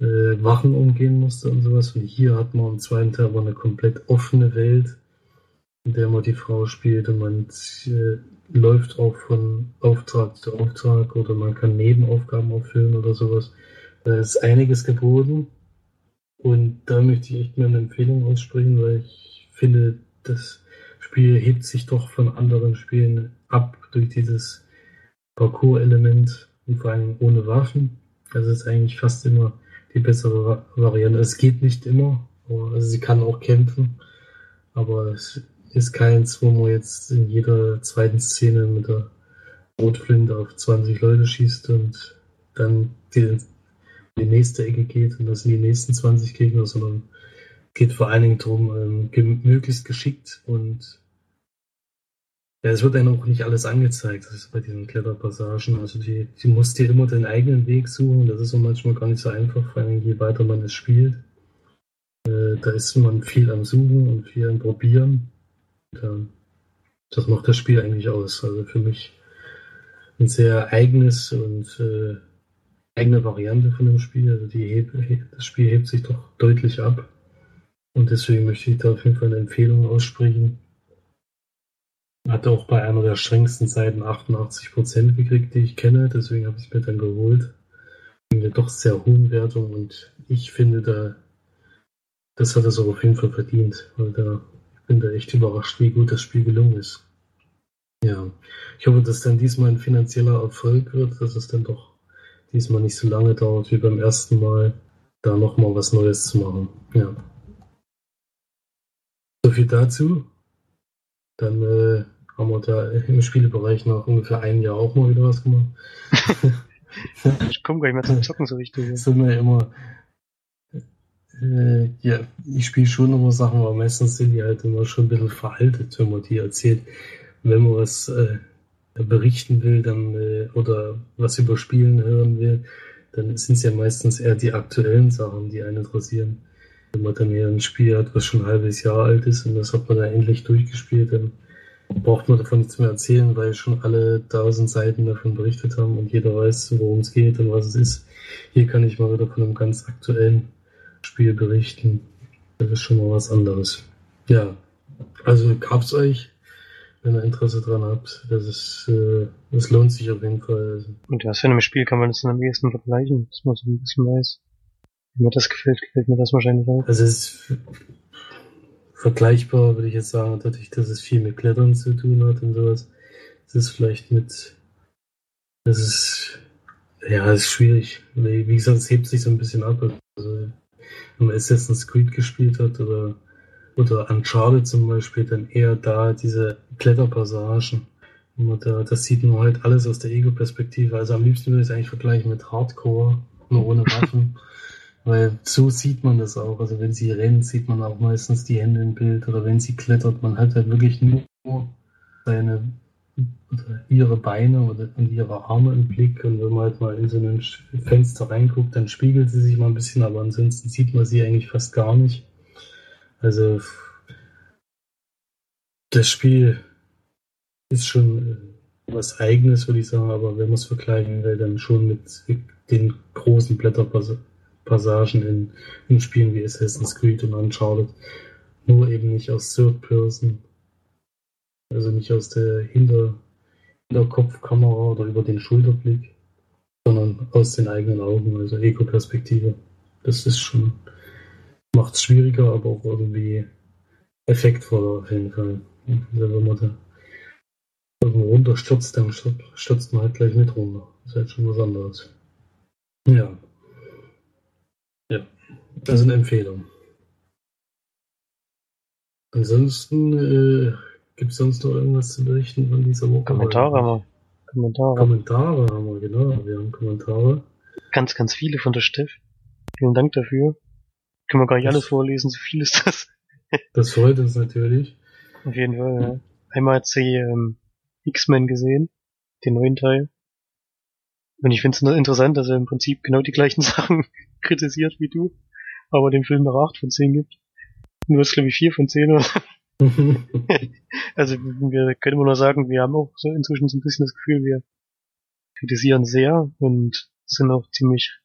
äh, Wachen umgehen musste und sowas. Und hier hat man im zweiten Teil aber eine komplett offene Welt, in der man die Frau spielt und man äh, läuft auch von Auftrag zu Auftrag oder man kann Nebenaufgaben erfüllen oder sowas. Da ist einiges geboten und da möchte ich echt mir eine Empfehlung aussprechen, weil ich finde, dass Spiel hebt sich doch von anderen Spielen ab durch dieses Parcours-Element und vor allem ohne Waffen. Also ist eigentlich fast immer die bessere Variante. Es geht nicht immer, also sie kann auch kämpfen, aber es ist keins, wo man jetzt in jeder zweiten Szene mit der Rotflinte auf 20 Leute schießt und dann die, die nächste Ecke geht und das sind die nächsten 20 Gegner, sondern geht vor allen Dingen darum, ähm, möglichst geschickt und ja, es wird einem auch nicht alles angezeigt, das ist bei diesen Kletterpassagen. Also die, die muss dir immer den eigenen Weg suchen. Das ist so manchmal gar nicht so einfach, vor allem je weiter man es spielt. Äh, da ist man viel am Suchen und viel am Probieren. Das macht das Spiel eigentlich aus. Also für mich ein sehr eigenes und äh, eigene Variante von dem Spiel. Also die heb, das Spiel hebt sich doch deutlich ab. Und deswegen möchte ich da auf jeden Fall eine Empfehlung aussprechen. Hat auch bei einer der strengsten Seiten 88% gekriegt, die ich kenne, deswegen habe ich es mir dann geholt. Eine doch sehr hohen Wertung und ich finde, da, das hat es auch auf jeden Fall verdient, weil da, bin da echt überrascht, wie gut das Spiel gelungen ist. Ja, ich hoffe, dass dann diesmal ein finanzieller Erfolg wird, dass es dann doch diesmal nicht so lange dauert wie beim ersten Mal, da nochmal was Neues zu machen. Ja. So viel dazu. Dann äh, haben wir da im Spielebereich nach ungefähr einem Jahr auch mal wieder was gemacht. ich komme gar nicht mehr zum Zocken so richtig. Sind wir immer. Äh, ja, ich spiele schon immer Sachen, aber meistens sind die halt immer schon ein bisschen veraltet, wenn man die erzählt. Wenn man was äh, berichten will, dann äh, oder was über Spielen hören will, dann sind es ja meistens eher die aktuellen Sachen, die einen interessieren. Wenn man dann hier ein Spiel hat, was schon ein halbes Jahr alt ist und das hat man dann endlich durchgespielt, dann braucht man davon nichts mehr erzählen, weil schon alle tausend Seiten davon berichtet haben und jeder weiß, worum es geht und was es ist. Hier kann ich mal wieder von einem ganz aktuellen Spiel berichten. Das ist schon mal was anderes. Ja, also gab's euch, wenn ihr Interesse dran habt. Das ist, äh, das lohnt sich auf jeden Fall. Also, Und was für einem Spiel kann man das dann am ehesten vergleichen, dass man so ein bisschen weiß. Wenn mir das gefällt, gefällt mir das wahrscheinlich auch. also es ist vergleichbar, würde ich jetzt sagen, dadurch, dass es viel mit Klettern zu tun hat und sowas. Es ist vielleicht mit, das ist, ja, es ist schwierig. Wie wie gesagt, es hebt sich so ein bisschen ab. Also, wenn man Assassin's Creed gespielt hat oder, oder Uncharted zum Beispiel, dann eher da diese Kletterpassagen. Und da, das sieht man halt alles aus der Ego-Perspektive. Also am liebsten würde ich es eigentlich vergleichen mit Hardcore, nur ohne Waffen. Weil so sieht man das auch. Also wenn sie rennt, sieht man auch meistens die Hände im Bild. Oder wenn sie klettert, man hat halt wirklich nur seine ihre Beine oder und ihre Arme im Blick. Und wenn man halt mal in so ein Fenster reinguckt, dann spiegelt sie sich mal ein bisschen, aber ansonsten sieht man sie eigentlich fast gar nicht. Also das Spiel ist schon äh, was Eigenes, würde ich sagen, aber wenn man es vergleichen will, dann schon mit den großen Blätterpassagen in, in Spielen wie Assassin's Creed und Uncharted. Nur eben nicht aus Third Person, also nicht aus der Hinter Hinterkopfkamera oder über den Schulterblick, sondern aus den eigenen Augen, also Ego-Perspektive. Das ist schon, macht es schwieriger, aber auch irgendwie effektvoller auf jeden Fall. Also wenn man da irgendwo runterstürzt, dann stür- stürzt man halt gleich mit runter. Das ist halt schon was anderes. Ja. Ja. Also eine Empfehlung. Ansonsten äh, gibt es sonst noch irgendwas zu berichten von dieser Woche? Kommentare haben wir. Kommentare. Kommentare haben wir, genau. Wir haben Kommentare. Ganz, ganz viele von der Steff. Vielen Dank dafür. Können wir gar nicht Das- alles vorlesen, so viel ist das. Das freut uns natürlich. Auf jeden Fall, ja. Einmal hat sie ähm, X-Men gesehen, den neuen Teil. Und ich finde es nur interessant, dass er im Prinzip genau die gleichen Sachen kritisiert wie du, aber dem Film noch 8 von 10 gibt. Du hast, glaube ich, 4 von 10 oder Also wir können immer nur sagen, wir haben auch so inzwischen so ein bisschen das Gefühl, wir kritisieren sehr und sind auch ziemlich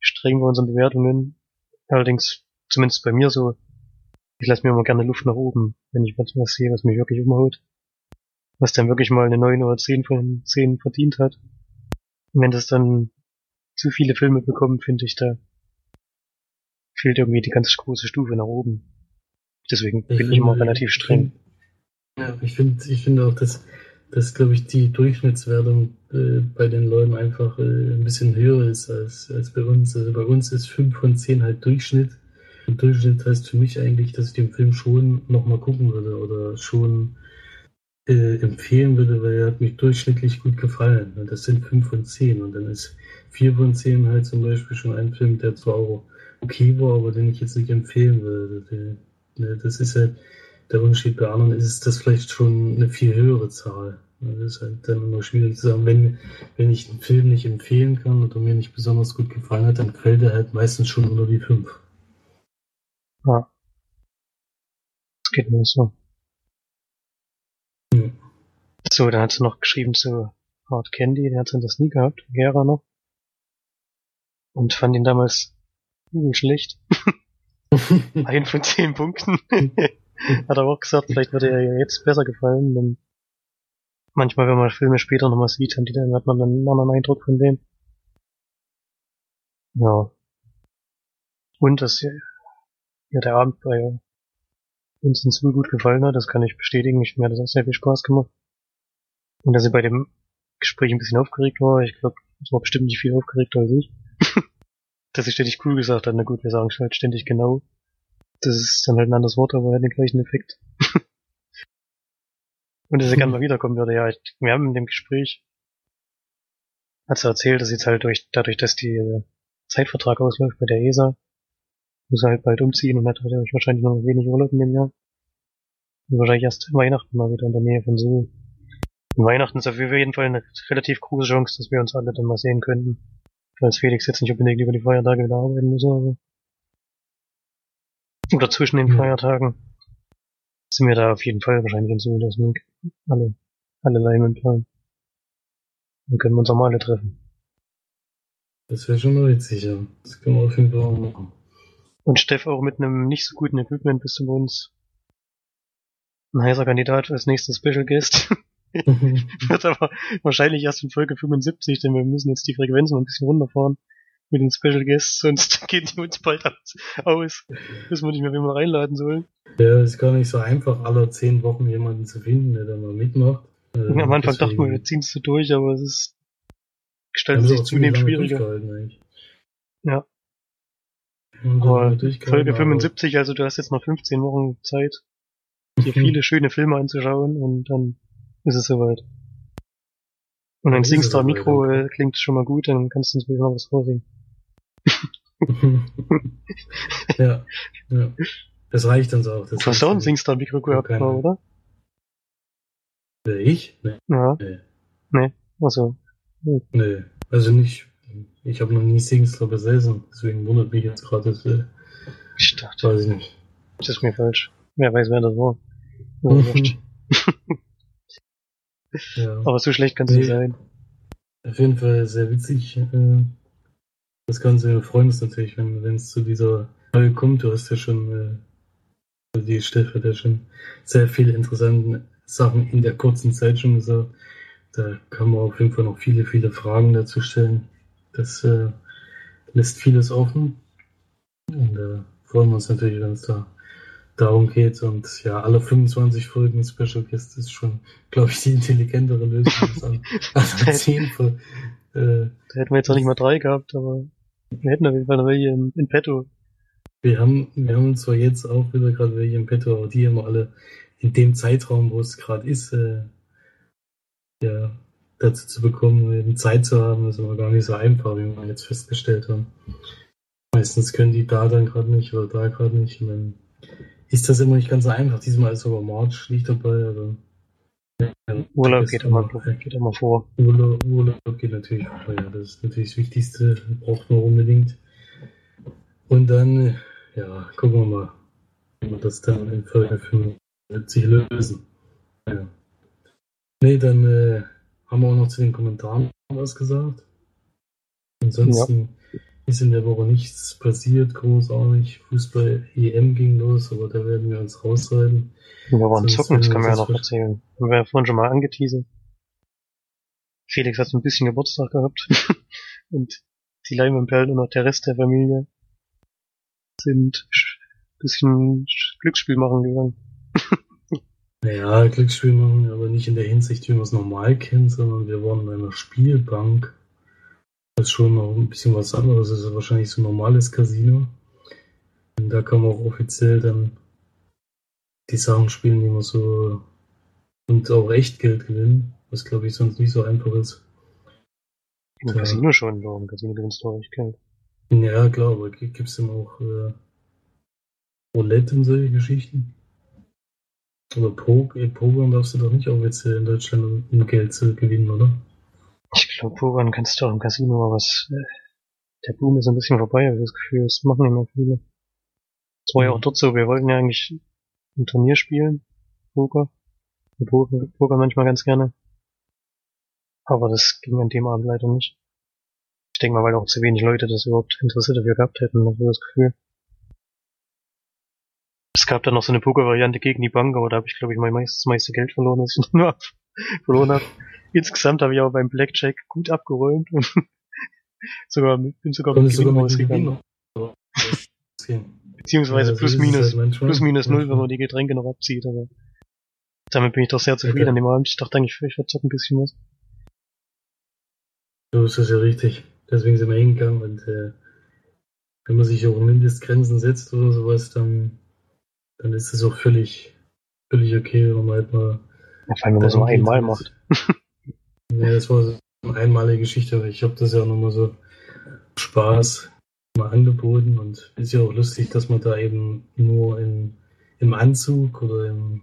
streng bei unseren Bewertungen. Allerdings, zumindest bei mir so, ich lasse mir immer gerne Luft nach oben, wenn ich was sehe, was mich wirklich umhaut. Was dann wirklich mal eine 9 oder 10 von 10 verdient hat. Und wenn das dann zu viele Filme bekommen, finde ich, da fehlt irgendwie die ganz große Stufe nach oben. Deswegen bin ich immer finde- relativ streng. Ja, ich finde, ich finde auch, dass, dass glaube ich, die Durchschnittswertung äh, bei den Leuten einfach äh, ein bisschen höher ist als, als bei uns. Also bei uns ist 5 von 10 halt Durchschnitt. Und Durchschnitt heißt für mich eigentlich, dass ich den Film schon nochmal gucken würde oder schon äh, empfehlen würde, weil er hat mich durchschnittlich gut gefallen. Und das sind 5 von 10. Und dann ist 4 von 10 halt zum Beispiel schon ein Film, der zwar auch okay war, aber den ich jetzt nicht empfehlen würde. Der- Das ist halt der Unterschied bei anderen ist das vielleicht schon eine viel höhere Zahl. Das ist halt dann immer schwierig zu sagen, wenn, wenn ich einen Film nicht empfehlen kann oder mir nicht besonders gut gefallen hat, dann fällt er halt meistens schon unter die 5. Ja. Das geht mir so. Hm. So, dann hat sie noch geschrieben zu Hard Candy, der hat sie das nie gehabt, Gera noch. Und fand ihn damals übel schlecht. Ein von zehn Punkten. hat er auch gesagt, vielleicht würde er ihr jetzt besser gefallen, denn manchmal, wenn man Filme später nochmal sieht, dann, hat man dann einen anderen Eindruck von dem. Ja. Und dass ja, ja der Abend bei uns in Zwiebel gut gefallen hat, das kann ich bestätigen. Ich, mir hat das auch sehr viel Spaß gemacht. Und dass sie bei dem Gespräch ein bisschen aufgeregt war, ich glaube, es war bestimmt nicht viel aufgeregter als ich. dass sie ständig cool gesagt hat, na gut, wir sagen halt ständig genau. Das ist dann halt ein anderes Wort, aber hat den gleichen Effekt. Und dass er gerne mal wiederkommen würde, ja, ich- wir haben in dem Gespräch, hat sie erzählt, dass jetzt halt durch, dadurch, dass die äh, Zeitvertrag ausläuft bei der ESA, muss er halt bald umziehen und hat halt wahrscheinlich noch wenig Urlaub in dem Jahr. Und wahrscheinlich erst Weihnachten mal wieder in der Nähe von Seoul. Und Weihnachten ist auf jeden Fall eine relativ große Chance, dass wir uns alle dann mal sehen könnten. Falls Felix jetzt nicht unbedingt über die Feiertage wieder arbeiten muss so. Oder zwischen den Ja. Feiertagen. Sind wir da auf jeden Fall wahrscheinlich in sind alle, alle Leinwandperlen. Dann können wir uns auch mal alle treffen. Das wäre schon mal witzig, ja. Das können wir auf jeden Fall auch machen. Und Steff auch mit einem nicht so guten Equipment bist du bei uns ein heißer Kandidat als nächster Special Guest. Wird aber wahrscheinlich erst in Folge 75, denn wir müssen jetzt die Frequenz mal ein bisschen runterfahren mit den Special Guests, sonst gehen die uns bald aus. aus. Wissen wir nicht mehr, wen wir reinladen sollen. ja, ist gar nicht so einfach, alle zehn Wochen jemanden zu finden, der da mal mitmacht. Äh, Am Anfang dachten wir, wir ziehen es so durch, aber es ist, gestaltet sich zunehmend schwieriger. Ja. Aber Folge aber- 75, also du hast jetzt noch 15 Wochen Zeit, dir Mhm. viele schöne Filme anzuschauen und dann ist es soweit. Und ein Singstar Mikro äh, klingt schon mal gut, dann kannst du uns wieder noch was vorsingen. ja, ja. Das reicht uns auch. Das Du hast auch ein Singstar Mikro gehabt, keine- oder? Wer, ich? Nee. Ja, nee. also. Nee. Also nicht. Ich habe noch nie Singstar besessen, deswegen wundert mich jetzt gerade, das äh, Ich dachte, weiß ich nicht. das ist mir falsch. Wer weiß, wer das war. Wurscht. Ja. Aber so schlecht kann es nicht Nee. sein. Auf jeden Fall sehr witzig. Äh, das Ganze wir freuen uns natürlich, wenn es zu dieser Folge kommt. Du hast ja schon, äh, die Steff hat ja schon sehr viele interessante Sachen in der kurzen Zeit schon gesagt. Da kann man auf jeden Fall noch viele, viele Fragen dazu stellen. Das äh, lässt vieles offen. Und äh, freuen wir uns natürlich, wenn es da darum geht. Und ja, alle 25 Folgen Special Guest ist schon, glaube ich, die intelligentere Lösung. als alle 10 Folgen. Äh, Da hätten wir jetzt noch nicht mal drei gehabt, aber wir hätten auf jeden Fall noch welche in, in petto. wir haben, wir haben zwar jetzt auch wieder gerade welche im Petto, aber die haben wir alle in dem Zeitraum, wo es gerade ist, äh, ja, dazu zu bekommen, eben Zeit zu haben, ist aber gar nicht so einfach, wie wir jetzt festgestellt haben. Meistens können die da dann gerade nicht oder da gerade nicht. Und dann ist das immer nicht ganz so einfach. Diesmal ist aber March nicht dabei. Also, ja, Urlaub geht immer, geht immer vor. Urlaub, Urlaub geht natürlich vor, ja. Das ist natürlich das Wichtigste, braucht man unbedingt. Und dann, ja, gucken wir mal, wie wir das dann in Folge 75 lösen. Ja. Nee, dann äh, haben wir auch noch zu den Kommentaren was gesagt. Ansonsten ist in der Woche nichts passiert, großartig. Fußball EM ging los, aber da werden wir uns raushalten. Wir waren zocken, das man wir ja noch erzählen. Haben wir ja vorhin schon mal angeteasert. Felix hat so ein bisschen Geburtstag gehabt. und die Leimenperlen und auch der Rest der Familie sind sch- bisschen sch- Glücksspiel machen gegangen. Ja, Glücksspiel machen, aber nicht in der Hinsicht, wie man es normal kennt, sondern wir waren in einer Spielbank. Das ist schon noch ein bisschen was anderes. Das ist wahrscheinlich so ein normales Casino. Und da kann man auch offiziell dann die Sachen spielen, die man so und auch Echtgeld gewinnen, was glaube ich sonst nicht so einfach ist. Im Ja. Casino schon, doch. Im Casino gewinnst du auch echt Geld. Ja, klar, aber gibt es dann auch äh, Roulette und solche Geschichten? Oder Pok äh, Pokern darfst du doch nicht offiziell in Deutschland, um Geld zu gewinnen, oder? Ich glaube, Pokern kannst du auch im Casino, aber es, äh, der Boom ist ein bisschen vorbei, habe ich das Gefühl. Das machen nicht mehr viele. Es war ja auch dort so, wir wollten ja eigentlich ein Turnier spielen, Poker. Wir Poker, Poker manchmal ganz gerne. Aber das ging an dem Abend leider nicht. Ich denke mal, weil auch zu wenig Leute das überhaupt Interesse dafür gehabt hätten, habe ich das Gefühl. Es gab dann noch so eine Poker-Variante gegen die Bank, aber da habe ich, glaube ich, mein meist, das meiste Geld verloren, das ich nur verloren habe. Insgesamt habe ich aber beim Blackjack gut abgeräumt und sogar mit, bin sogar mit Gewinn rausgegangen. Beziehungsweise Ja, plus es minus, halt plus minus null, wenn man die Getränke noch abzieht, aber damit bin ich doch sehr zufrieden Okay. an dem Abend. Ich dachte eigentlich, ich verzock ein bisschen was. So ist das ja richtig. Deswegen sind wir hingegangen und äh, wenn man sich auch Mindestgrenzen setzt oder sowas, dann, dann ist es auch völlig, völlig okay, wenn man halt mal Ja, vor allem, wenn man das nur einmal macht. Ja, das war so eine einmalige Geschichte, aber ich habe das ja nochmal so Spaß mal angeboten und ist ja auch lustig, dass man da eben nur in, im Anzug oder im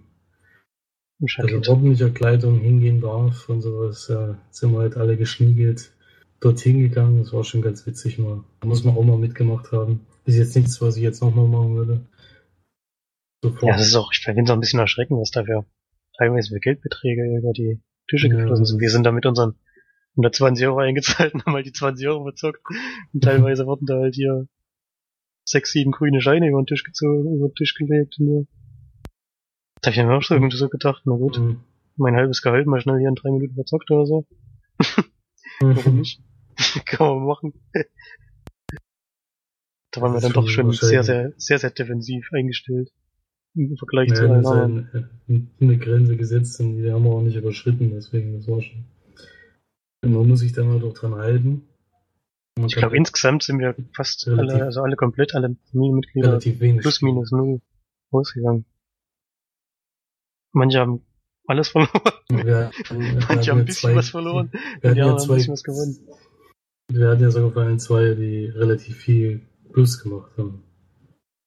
Im also ordentlicher Kleidung hingehen darf und sowas. Ja, sind wir halt alle geschniegelt dorthin gegangen. Das war schon ganz witzig mal. Da muss man auch mal mitgemacht haben. Ist jetzt nichts, was ich jetzt nochmal machen würde. Sofort. Ja, das ist auch, ich finde es auch ein bisschen erschreckend, was da für teilweise für Geldbeträge über die Tische ja, geflossen sind. Wir sind da mit unseren 120 Euro eingezahlt und haben halt die 20 Euro verzockt. Und teilweise wurden da halt hier sechs, sieben grüne Scheine über den Tisch gezogen, über den Tisch gelegt. Und. Da hab ich mir auch so irgendwie so gedacht, na gut, mhm. mein halbes Gehalt mal schnell hier in drei Minuten verzockt oder so. Warum nicht? Kann man machen. da waren wir dann doch schon sehr, sehr, sehr, sehr defensiv eingestellt. Im Vergleich ja, zu allen anderen. Eine Grenze gesetzt und die haben wir auch nicht überschritten, deswegen, das war schon. Man muss sich da mal doch dran halten. ich glaube, insgesamt sind wir fast alle, also alle komplett, alle Familienmitglieder relativ wenig plus minus null ausgegangen. Manche haben alles verloren. Wir, Manche haben ein bisschen zwei, was verloren. Wir, ja zwei, ein bisschen was gewonnen. Wir hatten ja sogar vor allem zwei, die relativ viel Plus gemacht haben.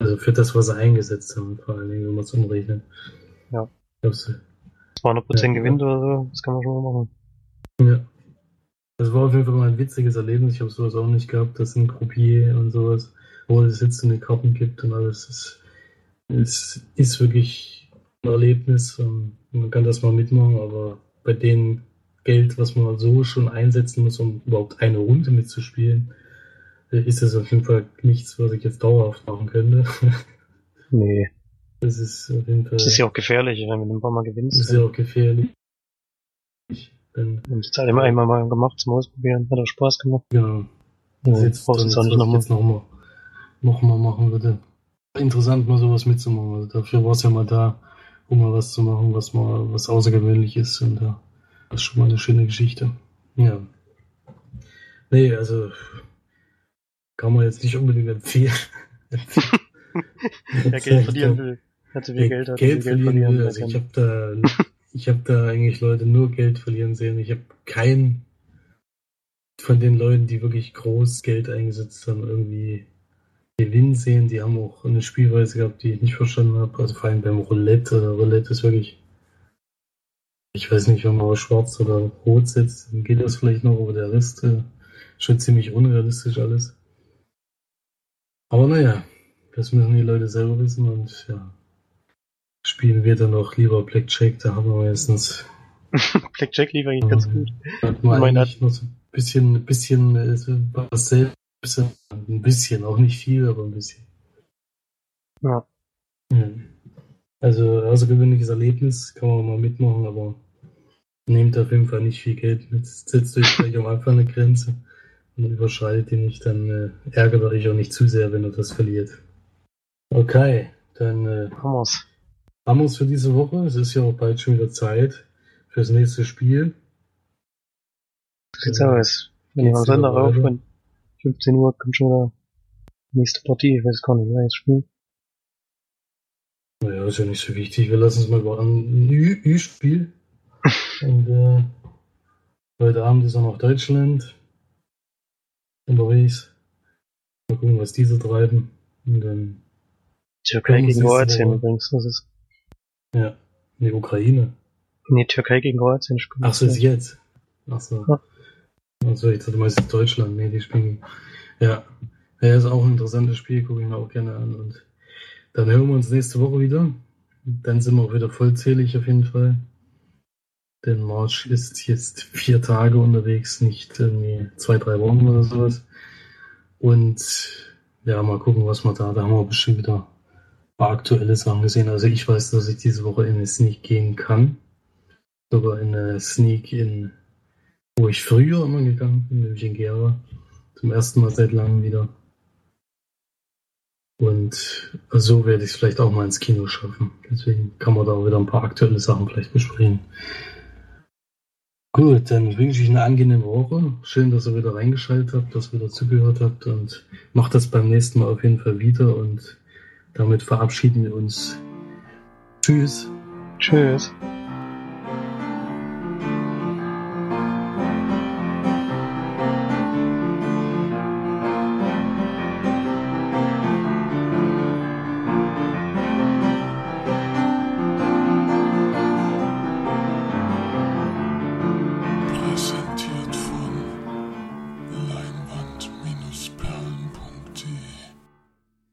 Also für das, was sie eingesetzt haben, vor allen Dingen, wenn man es umrechnet. Ja. 200% ja, Gewinn oder so, das kann man schon mal machen. Ja. Das war auf jeden Fall mal ein witziges Erlebnis. Ich habe sowas auch nicht gehabt, dass ein Croupier und sowas, wo es jetzt eine Karten gibt und alles. Es, es ist wirklich ein Erlebnis. Und man kann das mal mitmachen, aber bei dem Geld, was man so schon einsetzen muss, um überhaupt eine Runde mitzuspielen, ist das auf jeden Fall nichts, was ich jetzt dauerhaft machen könnte. Nee. Das ist auf jeden Fall. Das ist ja auch gefährlich, wenn du ein paar Mal gewinnst. Das ist ja auch gefährlich. Dann das hat immer einmal mal gemacht zum Ausprobieren, hat auch Spaß gemacht. Genau. Das ja, jetzt brauchst du es nicht nochmal. Nochmal noch mal machen würde. Interessant, mal sowas mitzumachen. Also dafür war es ja mal da, um mal was zu machen, was mal was außergewöhnlich ist. Und ja, das ist schon mal eine schöne Geschichte. Ja. Nee, also kann man jetzt nicht unbedingt empfehlen. Wer Geld verlieren will. Hat viel Geld, hat Geld, Geld verlieren will. Also ich habe da ich habe da eigentlich Leute nur Geld verlieren sehen. Ich habe keinen von den Leuten, die wirklich groß Geld eingesetzt haben, irgendwie Gewinn sehen. Die haben auch eine Spielweise gehabt, die ich nicht verstanden habe. Also vor allem beim Roulette. Roulette ist wirklich. Ich weiß nicht, wenn man auf schwarz oder rot setzt, dann geht das vielleicht noch, aber der Rest äh, schon ziemlich unrealistisch alles. Aber naja, das müssen die Leute selber wissen und ja, spielen wir dann noch lieber Blackjack, da haben wir meistens. Blackjack lief eigentlich ganz gut. Hat man Meine eigentlich noch so ein bisschen, ein bisschen äh, was selbst, ein bisschen, auch nicht viel, aber ein bisschen. Ja. ja. Also außergewöhnliches Erlebnis, kann man mal mitmachen, aber nehmt auf jeden Fall nicht viel Geld mit. Setzt euch gleich am Anfang eine Grenze und überschreitet die nicht, dann äh, ärgert euch auch nicht zu sehr, wenn ihr das verliert. Okay, dann äh, wir uns für diese Woche. Es ist ja auch bald schon wieder Zeit fürs nächste Spiel. Sieht's äh, aus. Wenn ich am Sonntag auf bin, 15 Uhr kommt schon wieder nächste Partie. Ich weiß gar nicht, wer jetzt spielt. Naja, ist ja nicht so wichtig. Wir lassen es mal über ein Ü-Spiel. Und äh, heute Abend ist auch noch Deutschland unterwegs. Mal gucken, was diese treiben. Und dann Türkei gegen Kroatien übrigens. Das ist ja, die Ukraine. Nee, Türkei gegen Kroatien spielen. Ach so, ist jetzt. Ach so. Ja. Also ich dachte meistens Deutschland. Nee, die spielen. Ja. Ja, ist auch ein interessantes Spiel, gucke ich mir auch gerne an. Und dann hören wir uns nächste Woche wieder. Dann sind wir auch wieder vollzählig auf jeden Fall. Denn March ist jetzt vier Tage unterwegs, nicht irgendwie zwei, drei Wochen oder sowas. Und ja, mal gucken, was wir da. Da haben wir bestimmt wieder paar aktuelle Sachen gesehen. Also ich weiß, dass ich diese Woche in eine Sneak gehen kann. Sogar in eine Sneak in, wo ich früher immer gegangen bin, nämlich in Gera. Zum ersten Mal seit langem wieder. Und so werde ich es vielleicht auch mal ins Kino schaffen. Deswegen kann man da auch wieder ein paar aktuelle Sachen vielleicht besprechen. Gut, dann wünsche ich eine angenehme Woche. Schön, dass ihr wieder reingeschaltet habt, dass ihr wieder zugehört habt und macht das beim nächsten Mal auf jeden Fall wieder und damit verabschieden wir uns. Tschüss. Tschüss.